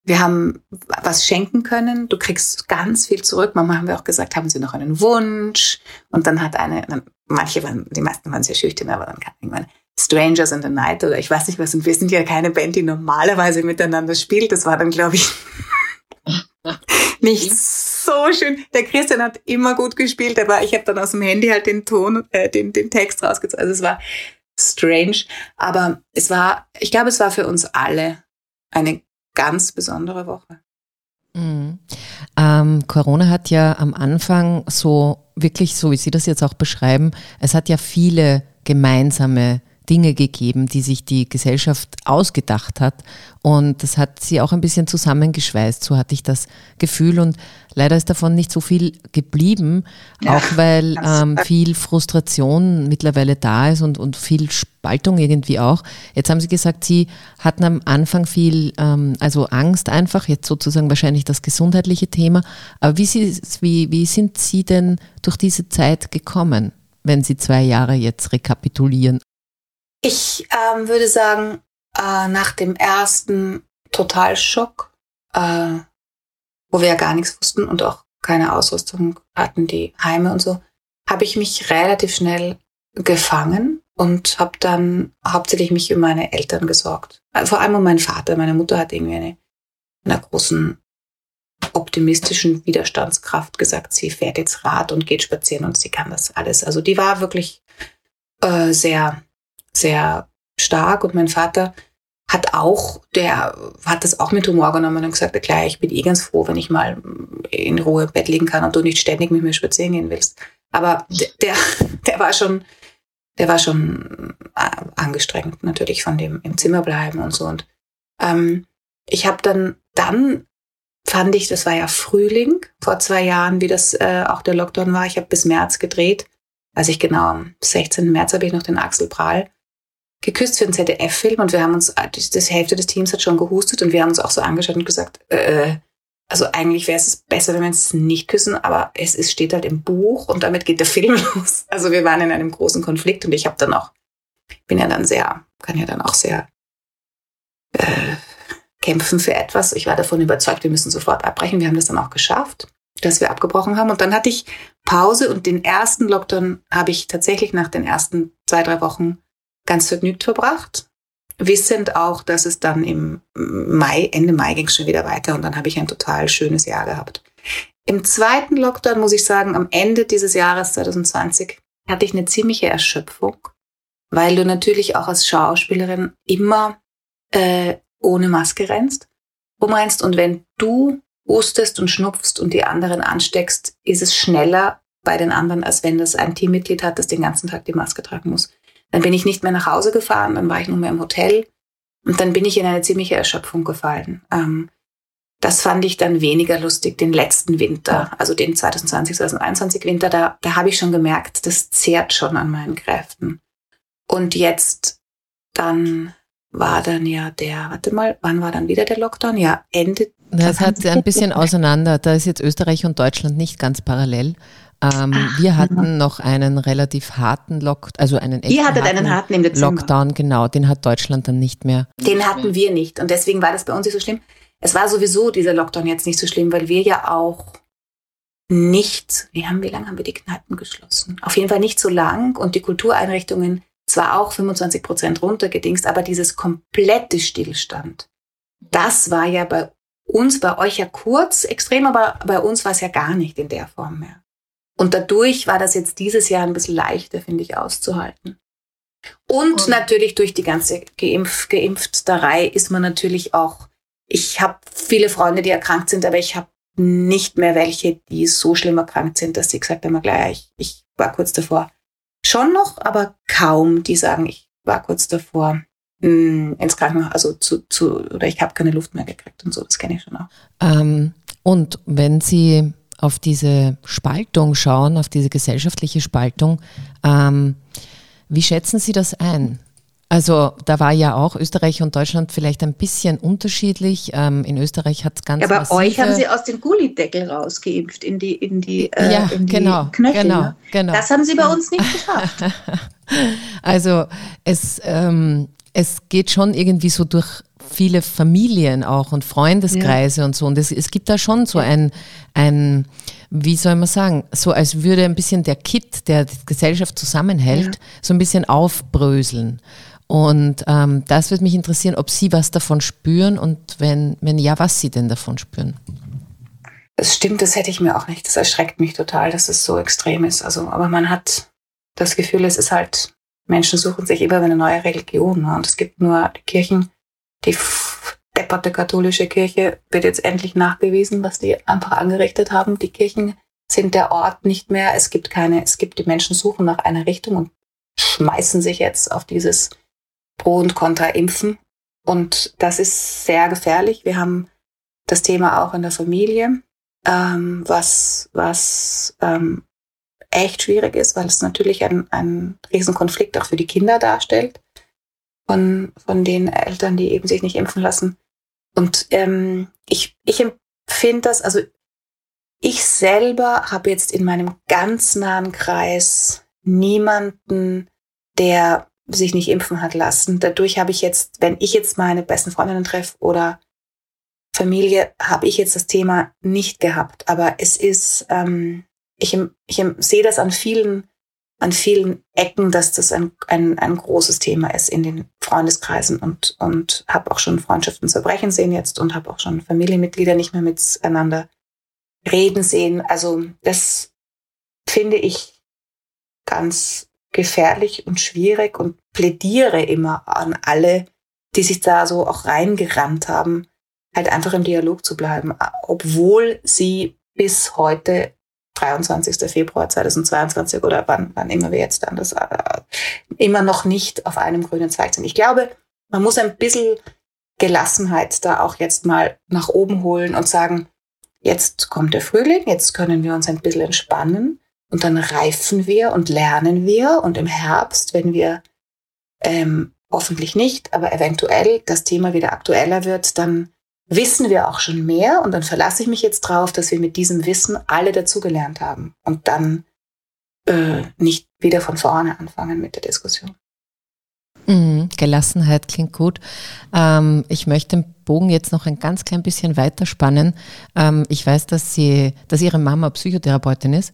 wir haben was schenken können. Du kriegst ganz viel zurück. Manchmal haben wir auch gesagt, haben Sie noch einen Wunsch? Und dann hat eine, dann manche waren, die meisten waren sehr schüchtern, aber dann kam irgendwann Strangers in the Night oder ich weiß nicht was. Und wir sind ja keine Band, die normalerweise miteinander spielt. Das war dann, glaube ich, nicht so schön. Der Christian hat immer gut gespielt, aber ich habe dann aus dem Handy halt den Ton, äh, den, den Text rausgezogen. Also es war strange, aber es war, ich glaube, es war für uns alle eine ganz besondere Woche. Mhm. Ähm, Corona hat ja am Anfang so wirklich, so wie Sie das jetzt auch beschreiben, es hat ja viele gemeinsame Dinge gegeben, die sich die Gesellschaft ausgedacht hat. Und das hat sie auch ein bisschen zusammengeschweißt, so hatte ich das Gefühl. Und leider ist davon nicht so viel geblieben, ja, auch weil ähm, viel Frustration mittlerweile da ist und, und viel Spaltung irgendwie auch. Jetzt haben Sie gesagt, Sie hatten am Anfang viel, ähm, also Angst einfach, jetzt sozusagen wahrscheinlich das gesundheitliche Thema. Aber wie, Sie, wie, wie sind Sie denn durch diese Zeit gekommen? wenn Sie zwei Jahre jetzt rekapitulieren? Ich ähm, würde sagen, äh, nach dem ersten Totalschock, äh, wo wir ja gar nichts wussten und auch keine Ausrüstung hatten, die Heime und so, habe ich mich relativ schnell gefangen und habe dann hauptsächlich mich um meine Eltern gesorgt. Äh, vor allem um meinen Vater. Meine Mutter hat irgendwie eine, einer großen optimistischen Widerstandskraft gesagt, sie fährt jetzt Rad und geht spazieren und sie kann das alles. Also die war wirklich äh, sehr sehr stark und mein Vater hat auch, der hat das auch mit Humor genommen und gesagt, klar, ich bin eh ganz froh, wenn ich mal in Ruhe im Bett liegen kann und du nicht ständig mit mir spazieren gehen willst. Aber der, der war schon, der war schon äh, angestrengt natürlich von dem im Zimmer bleiben und so. Und ähm, ich habe dann, dann fand ich, das war ja Frühling vor zwei Jahren, wie das äh, auch der Lockdown war. Ich habe bis März gedreht. Also ich genau am 16. März habe ich noch den Axel Prahl geküsst für einen ZDF-Film und wir haben uns, das Hälfte des Teams hat schon gehustet und wir haben uns auch so angeschaut und gesagt, äh, also eigentlich wäre es besser, wenn wir uns nicht küssen, aber es ist, steht halt im Buch und damit geht der Film los. Also wir waren in einem großen Konflikt und ich habe dann auch, bin ja dann sehr, kann ja dann auch sehr äh, kämpfen für etwas. Ich war davon überzeugt, wir müssen sofort abbrechen. Wir haben das dann auch geschafft, dass wir abgebrochen haben. Und dann hatte ich Pause und den ersten Lockdown habe ich tatsächlich nach den ersten zwei, drei Wochen ganz vergnügt verbracht, wissend auch, dass es dann im Mai, Ende Mai ging es schon wieder weiter und dann habe ich ein total schönes Jahr gehabt. Im zweiten Lockdown muss ich sagen, am Ende dieses Jahres 2020 hatte ich eine ziemliche Erschöpfung, weil du natürlich auch als Schauspielerin immer äh, ohne Maske rennst, rumrennst und wenn du hustest und schnupfst und die anderen ansteckst, ist es schneller bei den anderen, als wenn das ein Teammitglied hat, das den ganzen Tag die Maske tragen muss. Dann bin ich nicht mehr nach Hause gefahren, dann war ich nur mehr im Hotel und dann bin ich in eine ziemliche Erschöpfung gefallen. Ähm, das fand ich dann weniger lustig, den letzten Winter, also den 2020, 2021 Winter, da, da habe ich schon gemerkt, das zehrt schon an meinen Kräften. Und jetzt dann war dann ja der, warte mal, wann war dann wieder der Lockdown? Ja, Ende. Das hat ein bisschen auseinander. Da ist jetzt Österreich und Deutschland nicht ganz parallel. Ähm, Ach, wir hatten ja. noch einen relativ harten Lockdown, also einen echten Ihr hattet harten einen harten im Dezember. Lockdown, genau. Den hat Deutschland dann nicht mehr. Den hatten wir nicht. Und deswegen war das bei uns nicht so schlimm. Es war sowieso dieser Lockdown jetzt nicht so schlimm, weil wir ja auch nicht, wie haben, wie lange haben wir die Kneipen geschlossen? Auf jeden Fall nicht so lang und die Kultureinrichtungen zwar auch 25 Prozent runtergedingst, aber dieses komplette Stillstand, das war ja bei uns, bei euch ja kurz extrem, aber bei uns war es ja gar nicht in der Form mehr. Und dadurch war das jetzt dieses Jahr ein bisschen leichter, finde ich, auszuhalten. Und, und natürlich durch die ganze Geimpf Geimpfterei ist man natürlich auch, ich habe viele Freunde, die erkrankt sind, aber ich habe nicht mehr welche, die so schlimm erkrankt sind, dass sie gesagt haben, gleich, ich, ich war kurz davor. Schon noch, aber kaum, die sagen, ich war kurz davor mh, hm, ins Krankenhaus, also zu, zu oder ich habe keine Luft mehr gekriegt und so, das kenne ich schon auch. Ähm, und wenn Sie auf diese Spaltung schauen, auf diese gesellschaftliche Spaltung, ähm, wie schätzen Sie das ein? Also da war ja auch Österreich und Deutschland vielleicht ein bisschen unterschiedlich. Ähm, in Österreich hat es ganz Aber massive, euch haben sie aus dem Gullideckel rausgeimpft in die in die äh, ja in die genau Knöchel, genau ne? genau. Das haben sie bei uns nicht geschafft. also es ähm, es geht schon irgendwie so durch viele Familien auch und Freundeskreise ja. und so. Und es, es gibt da schon so ein, ein, wie soll man sagen, so als würde ein bisschen der Kit, der die Gesellschaft zusammenhält, ja. so ein bisschen aufbröseln. Und ähm, das würde mich interessieren, ob Sie was davon spüren und wenn, wenn ja, was Sie denn davon spüren. Das stimmt, das hätte ich mir auch nicht. Das erschreckt mich total, dass es so extrem ist. Also, aber man hat das Gefühl, es ist halt, Menschen suchen sich immer eine neue Religion. Ne? Und es gibt nur die Kirchen, die depperte katholische Kirche wird jetzt endlich nachgewiesen, was die einfach angerichtet haben. Die Kirchen sind der Ort nicht mehr. Es gibt keine, es gibt die Menschen suchen nach einer Richtung und schmeißen sich jetzt auf dieses Pro und Contra Impfen. Und das ist sehr gefährlich. Wir haben das Thema auch in der Familie, ähm, was, was ähm, echt schwierig ist, weil es natürlich ein, ein Riesenkonflikt auch für die Kinder darstellt von, von den Eltern, die eben sich nicht impfen lassen. Und ähm, ich, ich empfinde das, also ich selber habe jetzt in meinem ganz nahen Kreis niemanden, der sich nicht impfen hat lassen. Dadurch habe ich jetzt, wenn ich jetzt meine besten Freundinnen treffe oder Familie, habe ich jetzt das Thema nicht gehabt. Aber es ist, ähm, ich, ich sehe das an vielen, an vielen Ecken, dass das ein, ein, ein großes Thema ist in den Freundeskreisen und, und habe auch schon Freundschaften zerbrechen sehen jetzt und habe auch schon Familienmitglieder nicht mehr miteinander reden sehen. Also das finde ich ganz gefährlich und schwierig und plädiere immer an alle, die sich da so auch reingerannt haben, halt einfach im Dialog zu bleiben, obwohl sie bis heute 23. Februar 2022 oder wann, wann immer wir jetzt dann das äh, immer noch nicht auf einem grünen Zweig sind. Ich glaube, man muss ein bisschen Gelassenheit da auch jetzt mal nach oben holen und sagen, jetzt kommt der Frühling, jetzt können wir uns ein bisschen entspannen. Und dann reifen wir und lernen wir. Und im Herbst, wenn wir ähm, hoffentlich nicht, aber eventuell das Thema wieder aktueller wird, dann wissen wir auch schon mehr. Und dann verlasse ich mich jetzt drauf, dass wir mit diesem Wissen alle dazugelernt haben. Und dann äh, nicht wieder von vorne anfangen mit der Diskussion. Mhm, Gelassenheit klingt gut. Ähm, ich möchte den Bogen jetzt noch ein ganz klein bisschen weiterspannen. Ähm, ich weiß, dass sie, dass ihre Mama Psychotherapeutin ist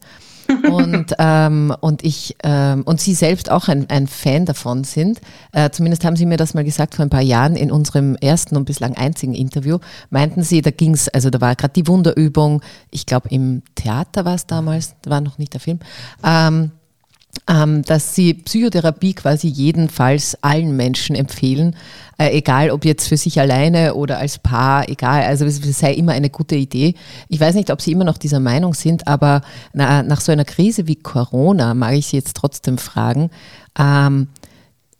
und, ähm, und ich ähm, und Sie selbst auch ein, ein Fan davon sind. Äh, zumindest haben Sie mir das mal gesagt vor ein paar Jahren in unserem ersten und bislang einzigen Interview. Meinten Sie, da ging es, also da war gerade die Wunderübung, ich glaube im Theater war es damals, da war noch nicht der Film. Ähm, dass sie Psychotherapie quasi jedenfalls allen Menschen empfehlen, äh, egal ob jetzt für sich alleine oder als Paar, egal, also es sei immer eine gute Idee. Ich weiß nicht, ob Sie immer noch dieser Meinung sind, aber na, nach so einer Krise wie Corona mag ich Sie jetzt trotzdem fragen, ähm,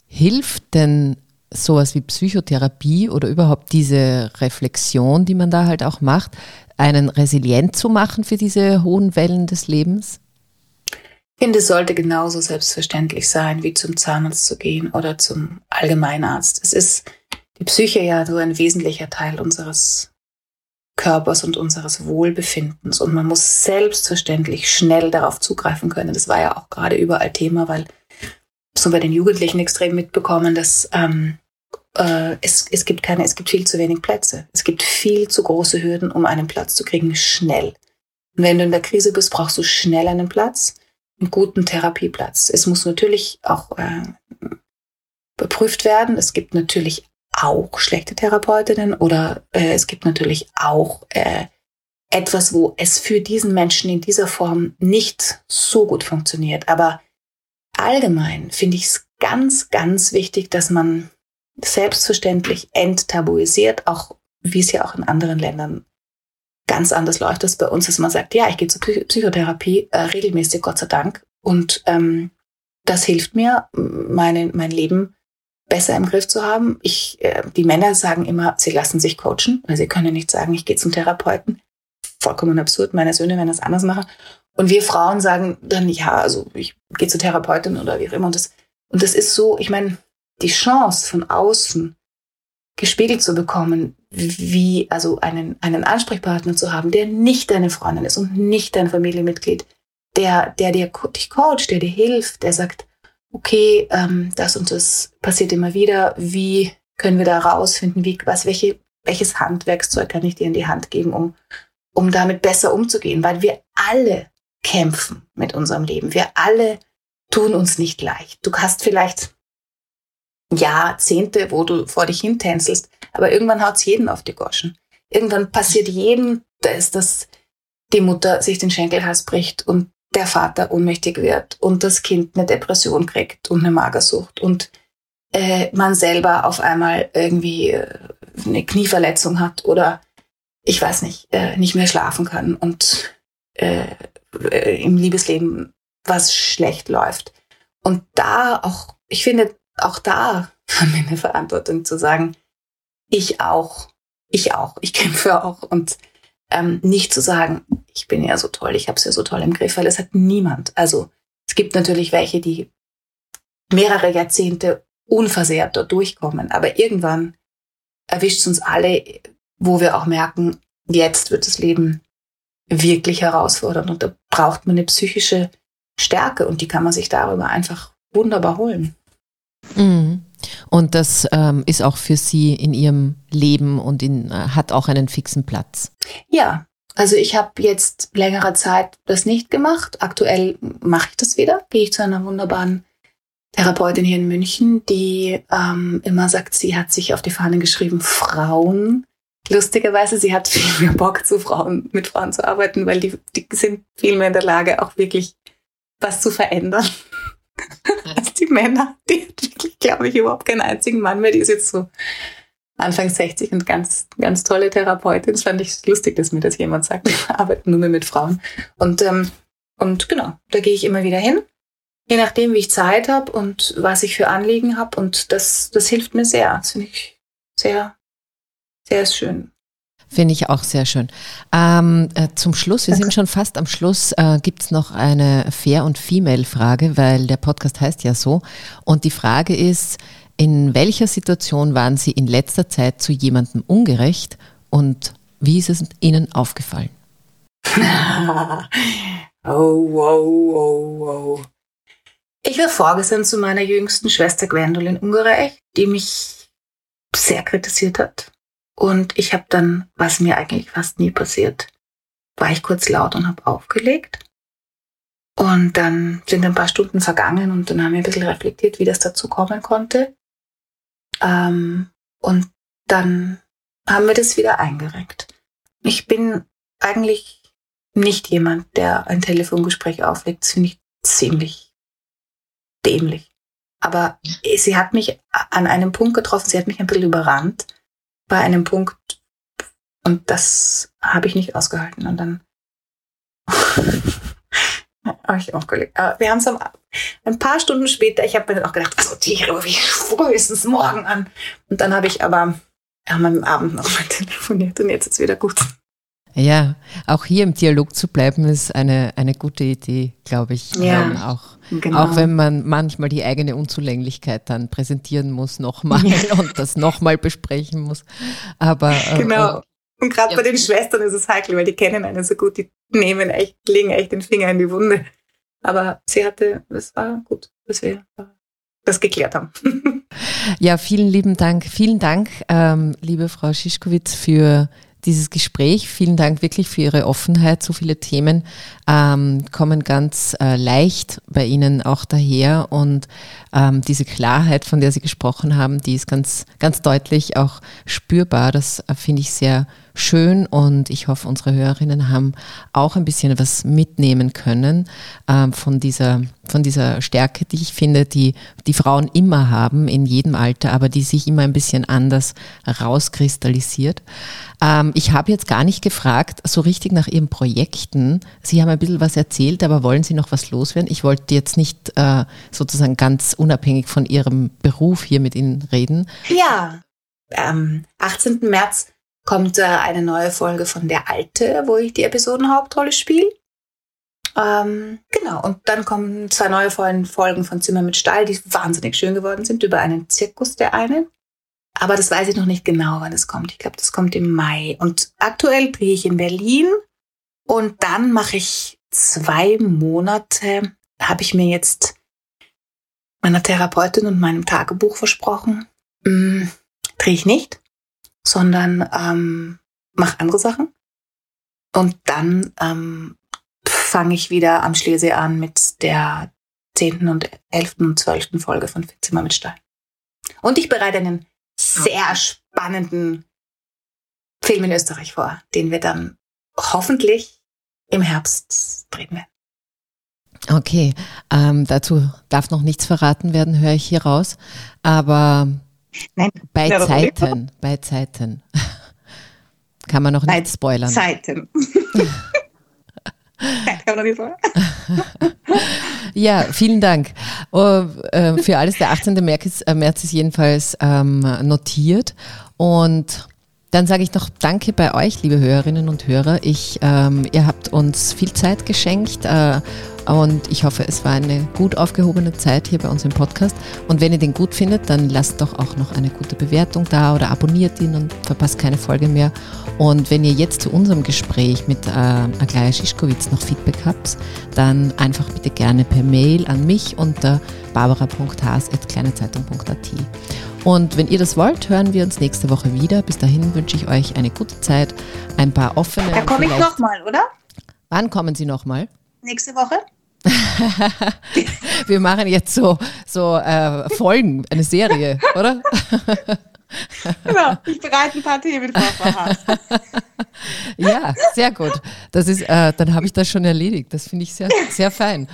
hilft denn sowas wie Psychotherapie oder überhaupt diese Reflexion, die man da halt auch macht, einen resilient zu machen für diese hohen Wellen des Lebens? Finde, es sollte genauso selbstverständlich sein, wie zum Zahnarzt zu gehen oder zum Allgemeinarzt. Es ist die Psyche ja so ein wesentlicher Teil unseres Körpers und unseres Wohlbefindens. Und man muss selbstverständlich schnell darauf zugreifen können. Das war ja auch gerade überall Thema, weil so bei den Jugendlichen extrem mitbekommen, dass ähm, äh, es, es gibt keine, es gibt viel zu wenig Plätze. Es gibt viel zu große Hürden, um einen Platz zu kriegen, schnell. Und wenn du in der Krise bist, brauchst du schnell einen Platz, einen guten Therapieplatz. Es muss natürlich auch äh, beprüft werden. Es gibt natürlich auch schlechte Therapeutinnen oder äh, es gibt natürlich auch äh, etwas, wo es für diesen Menschen in dieser Form nicht so gut funktioniert. Aber allgemein finde ich es ganz, ganz wichtig, dass man selbstverständlich enttabuisiert, auch wie es ja auch in anderen Ländern ganz anders läuft als bei uns, dass man sagt, ja, ich gehe zur Psychotherapie äh, regelmäßig, Gott sei Dank. Und ähm, das hilft mir, meine, mein Leben besser im Griff zu haben. Ich, äh, die Männer sagen immer, sie lassen sich coachen, weil sie können nicht sagen, ich gehe zum Therapeuten. Vollkommen absurd. Meine Söhne werden das anders machen. Und wir Frauen sagen dann, ja, also ich gehe zur Therapeutin oder wie auch immer. Und das, und das ist so, ich meine, die Chance von außen gespiegelt zu bekommen, wie, also einen, einen Ansprechpartner zu haben, der nicht deine Freundin ist und nicht dein Familienmitglied, der, der dir dich coacht, der dir hilft, der sagt, okay, ähm, das und das passiert immer wieder, wie können wir da rausfinden, wie, was, welche, welches Handwerkszeug kann ich dir in die Hand geben, um, um damit besser umzugehen, weil wir alle kämpfen mit unserem Leben. Wir alle tun uns nicht leicht. Du hast vielleicht Jahrzehnte, wo du vor dich hin tänzelst, aber irgendwann haut's jeden auf die Goschen. Irgendwann passiert jedem, dass, dass die Mutter sich den Schenkelhals bricht und der Vater ohnmächtig wird und das Kind eine Depression kriegt und eine Magersucht und äh, man selber auf einmal irgendwie äh, eine Knieverletzung hat oder ich weiß nicht, äh, nicht mehr schlafen kann und äh, äh, im Liebesleben was schlecht läuft. Und da auch, ich finde, auch da haben wir eine Verantwortung zu sagen, ich auch, ich auch, ich kämpfe auch und ähm, nicht zu sagen, ich bin ja so toll, ich habe es ja so toll im Griff, weil es hat niemand. Also es gibt natürlich welche, die mehrere Jahrzehnte unversehrt dort durchkommen, aber irgendwann erwischt uns alle, wo wir auch merken, jetzt wird das Leben wirklich herausfordernd und da braucht man eine psychische Stärke und die kann man sich darüber einfach wunderbar holen. Mhm. Und das ähm, ist auch für Sie in Ihrem Leben und in, äh, hat auch einen fixen Platz. Ja, also ich habe jetzt längere Zeit das nicht gemacht. Aktuell mache ich das wieder. Gehe ich zu einer wunderbaren Therapeutin hier in München, die ähm, immer sagt, sie hat sich auf die Fahne geschrieben, Frauen. Lustigerweise, sie hat viel mehr Bock, zu Frauen, mit Frauen zu arbeiten, weil die, die sind viel mehr in der Lage, auch wirklich was zu verändern als die Männer. Die hat wirklich, glaube ich, überhaupt keinen einzigen Mann mehr. Die ist jetzt so Anfang 60 und ganz, ganz tolle Therapeutin. Das fand ich lustig, dass mir das jemand sagt. Wir arbeiten nur mehr mit Frauen. Und, ähm, und genau, da gehe ich immer wieder hin. Je nachdem, wie ich Zeit habe und was ich für Anliegen habe. Und das, das hilft mir sehr. Das finde ich sehr, sehr schön. Finde ich auch sehr schön. Ähm, äh, zum Schluss, wir sind schon fast am Schluss, äh, gibt es noch eine Fair- und Female-Frage, weil der Podcast heißt ja so. Und die Frage ist, in welcher Situation waren Sie in letzter Zeit zu jemandem ungerecht und wie ist es Ihnen aufgefallen? oh, wow, wow, wow. Ich war vorgestern zu meiner jüngsten Schwester Gwendolyn ungerecht, die mich sehr kritisiert hat und ich habe dann, was mir eigentlich fast nie passiert, war ich kurz laut und habe aufgelegt. Und dann sind ein paar Stunden vergangen und dann haben wir ein bisschen reflektiert, wie das dazu kommen konnte. Ähm, und dann haben wir das wieder eingereckt. Ich bin eigentlich nicht jemand, der ein Telefongespräch auflegt. Das finde ich ziemlich dämlich. Aber sie hat mich an einem Punkt getroffen, sie hat mich ein bisschen überrannt bei einem Punkt und das habe ich nicht ausgehalten und dann habe ich aufgelegt. Aber wir haben es ein paar Stunden später, ich habe mir dann auch gedacht, also die rufe ich frühestens morgen an. Und dann habe ich aber am Abend noch mal telefoniert und jetzt ist wieder gut. Ja, auch hier im Dialog zu bleiben ist eine, eine gute Idee, glaube ich. Ja, ähm, auch, genau. auch wenn man manchmal die eigene Unzulänglichkeit dann präsentieren muss nochmal und das nochmal besprechen muss. Aber äh, Genau. äh, Und gerade Ja. bei den Schwestern ist es heikel, weil die kennen einen so gut, die nehmen echt, legen echt den Finger in die Wunde. Aber sie hatte, das war gut, dass wir das geklärt haben. Ja, vielen lieben Dank. Vielen Dank, ähm, liebe Frau Schischkowitz, für dieses Gespräch. Vielen Dank wirklich für Ihre Offenheit. So viele Themen ähm, kommen ganz äh, leicht bei Ihnen auch daher und ähm, diese Klarheit, von der Sie gesprochen haben, die ist ganz, ganz deutlich auch spürbar. Das äh, finde ich sehr schön und ich hoffe, unsere Hörerinnen haben auch ein bisschen was mitnehmen können ähm, von dieser von dieser Stärke, die ich finde, die die Frauen immer haben in jedem Alter, aber die sich immer ein bisschen anders rauskristallisiert. Ähm, ich habe jetzt gar nicht gefragt, so richtig nach Ihren Projekten. Sie haben ein bisschen was erzählt, aber wollen Sie noch was loswerden? Ich wollte jetzt nicht äh, sozusagen ganz unabhängig von Ihrem Beruf hier mit Ihnen reden. Ja, am 18. März kommt äh, eine neue Folge von Der Alte, wo ich die Episodenhauptrolle spiele. Ähm, genau, und dann kommen zwei neue Folgen von Zimmer mit Stall, die wahnsinnig schön geworden sind, über einen Zirkus, der eine. Aber das weiß ich noch nicht genau, wann es kommt. Ich glaube, das kommt im Mai. Und aktuell drehe ich in Berlin und dann mache ich zwei Monate, habe ich mir jetzt meiner Therapeutin und meinem Tagebuch versprochen. Mm, drehe ich nicht, sondern ähm, mache andere Sachen. Und dann ähm, fange ich wieder am Schlesee an mit der 10. und 11. und 12. Folge von Zimmer mit Stein. Und ich bereite einen sehr spannenden Film in Österreich vor, den wir dann hoffentlich im Herbst drehen werden. Okay, ähm, dazu darf noch nichts verraten werden, höre ich hier raus. Aber Nein, bei Ja, Zeiten, bei Zeiten kann man noch Bei nicht spoilern. Zeiten. Ja, vielen Dank. Oh, äh, für alles, der 18. März ist, äh, März ist jedenfalls ähm, notiert. Und dann sage ich noch Danke bei euch, liebe Hörerinnen und Hörer. Ich, ähm, ihr habt uns viel Zeit geschenkt äh, und ich hoffe, es war eine gut aufgehobene Zeit hier bei uns im Podcast. Und wenn ihr den gut findet, dann lasst doch auch noch eine gute Bewertung da oder abonniert ihn und verpasst keine Folge mehr. Und wenn ihr jetzt zu unserem Gespräch mit äh, Aglaya Schischkowitz noch Feedback habt, dann einfach bitte gerne per Mail an mich unter barbara.haas.kleinezeitung.at. Und wenn ihr das wollt, hören wir uns nächste Woche wieder. Bis dahin wünsche ich euch eine gute Zeit, ein paar offene. Da komme ich nochmal, oder? Wann kommen Sie nochmal? Nächste Woche? Wir machen jetzt so, so äh, Folgen, eine Serie, oder? Genau, ich bereite ein paar Themen vor. Ja, sehr gut. Das ist, äh, dann habe ich das schon erledigt. Das finde ich sehr, sehr fein.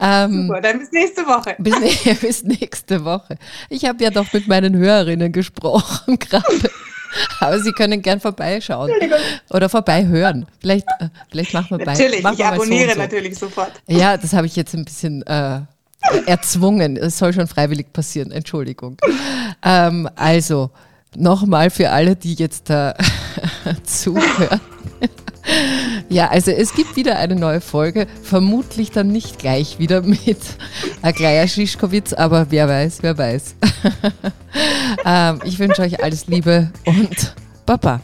Ähm, Super, dann bis nächste Woche. bis, bis nächste Woche. Ich habe ja doch mit meinen Hörerinnen gesprochen gerade. Aber Sie können gern vorbeischauen oder vorbeihören. Vielleicht, äh, vielleicht machen wir bei, Natürlich, machen ich so abonniere und so. natürlich sofort. Ja, das habe ich jetzt ein bisschen äh, erzwungen. Es soll schon freiwillig passieren. Entschuldigung. Ähm, also, nochmal für alle, die jetzt da zuhören. Ja, also es gibt wieder eine neue Folge, vermutlich dann nicht gleich wieder mit Aglaya Schischkowitz, aber wer weiß, wer weiß. ähm, ich wünsche euch alles Liebe und Baba.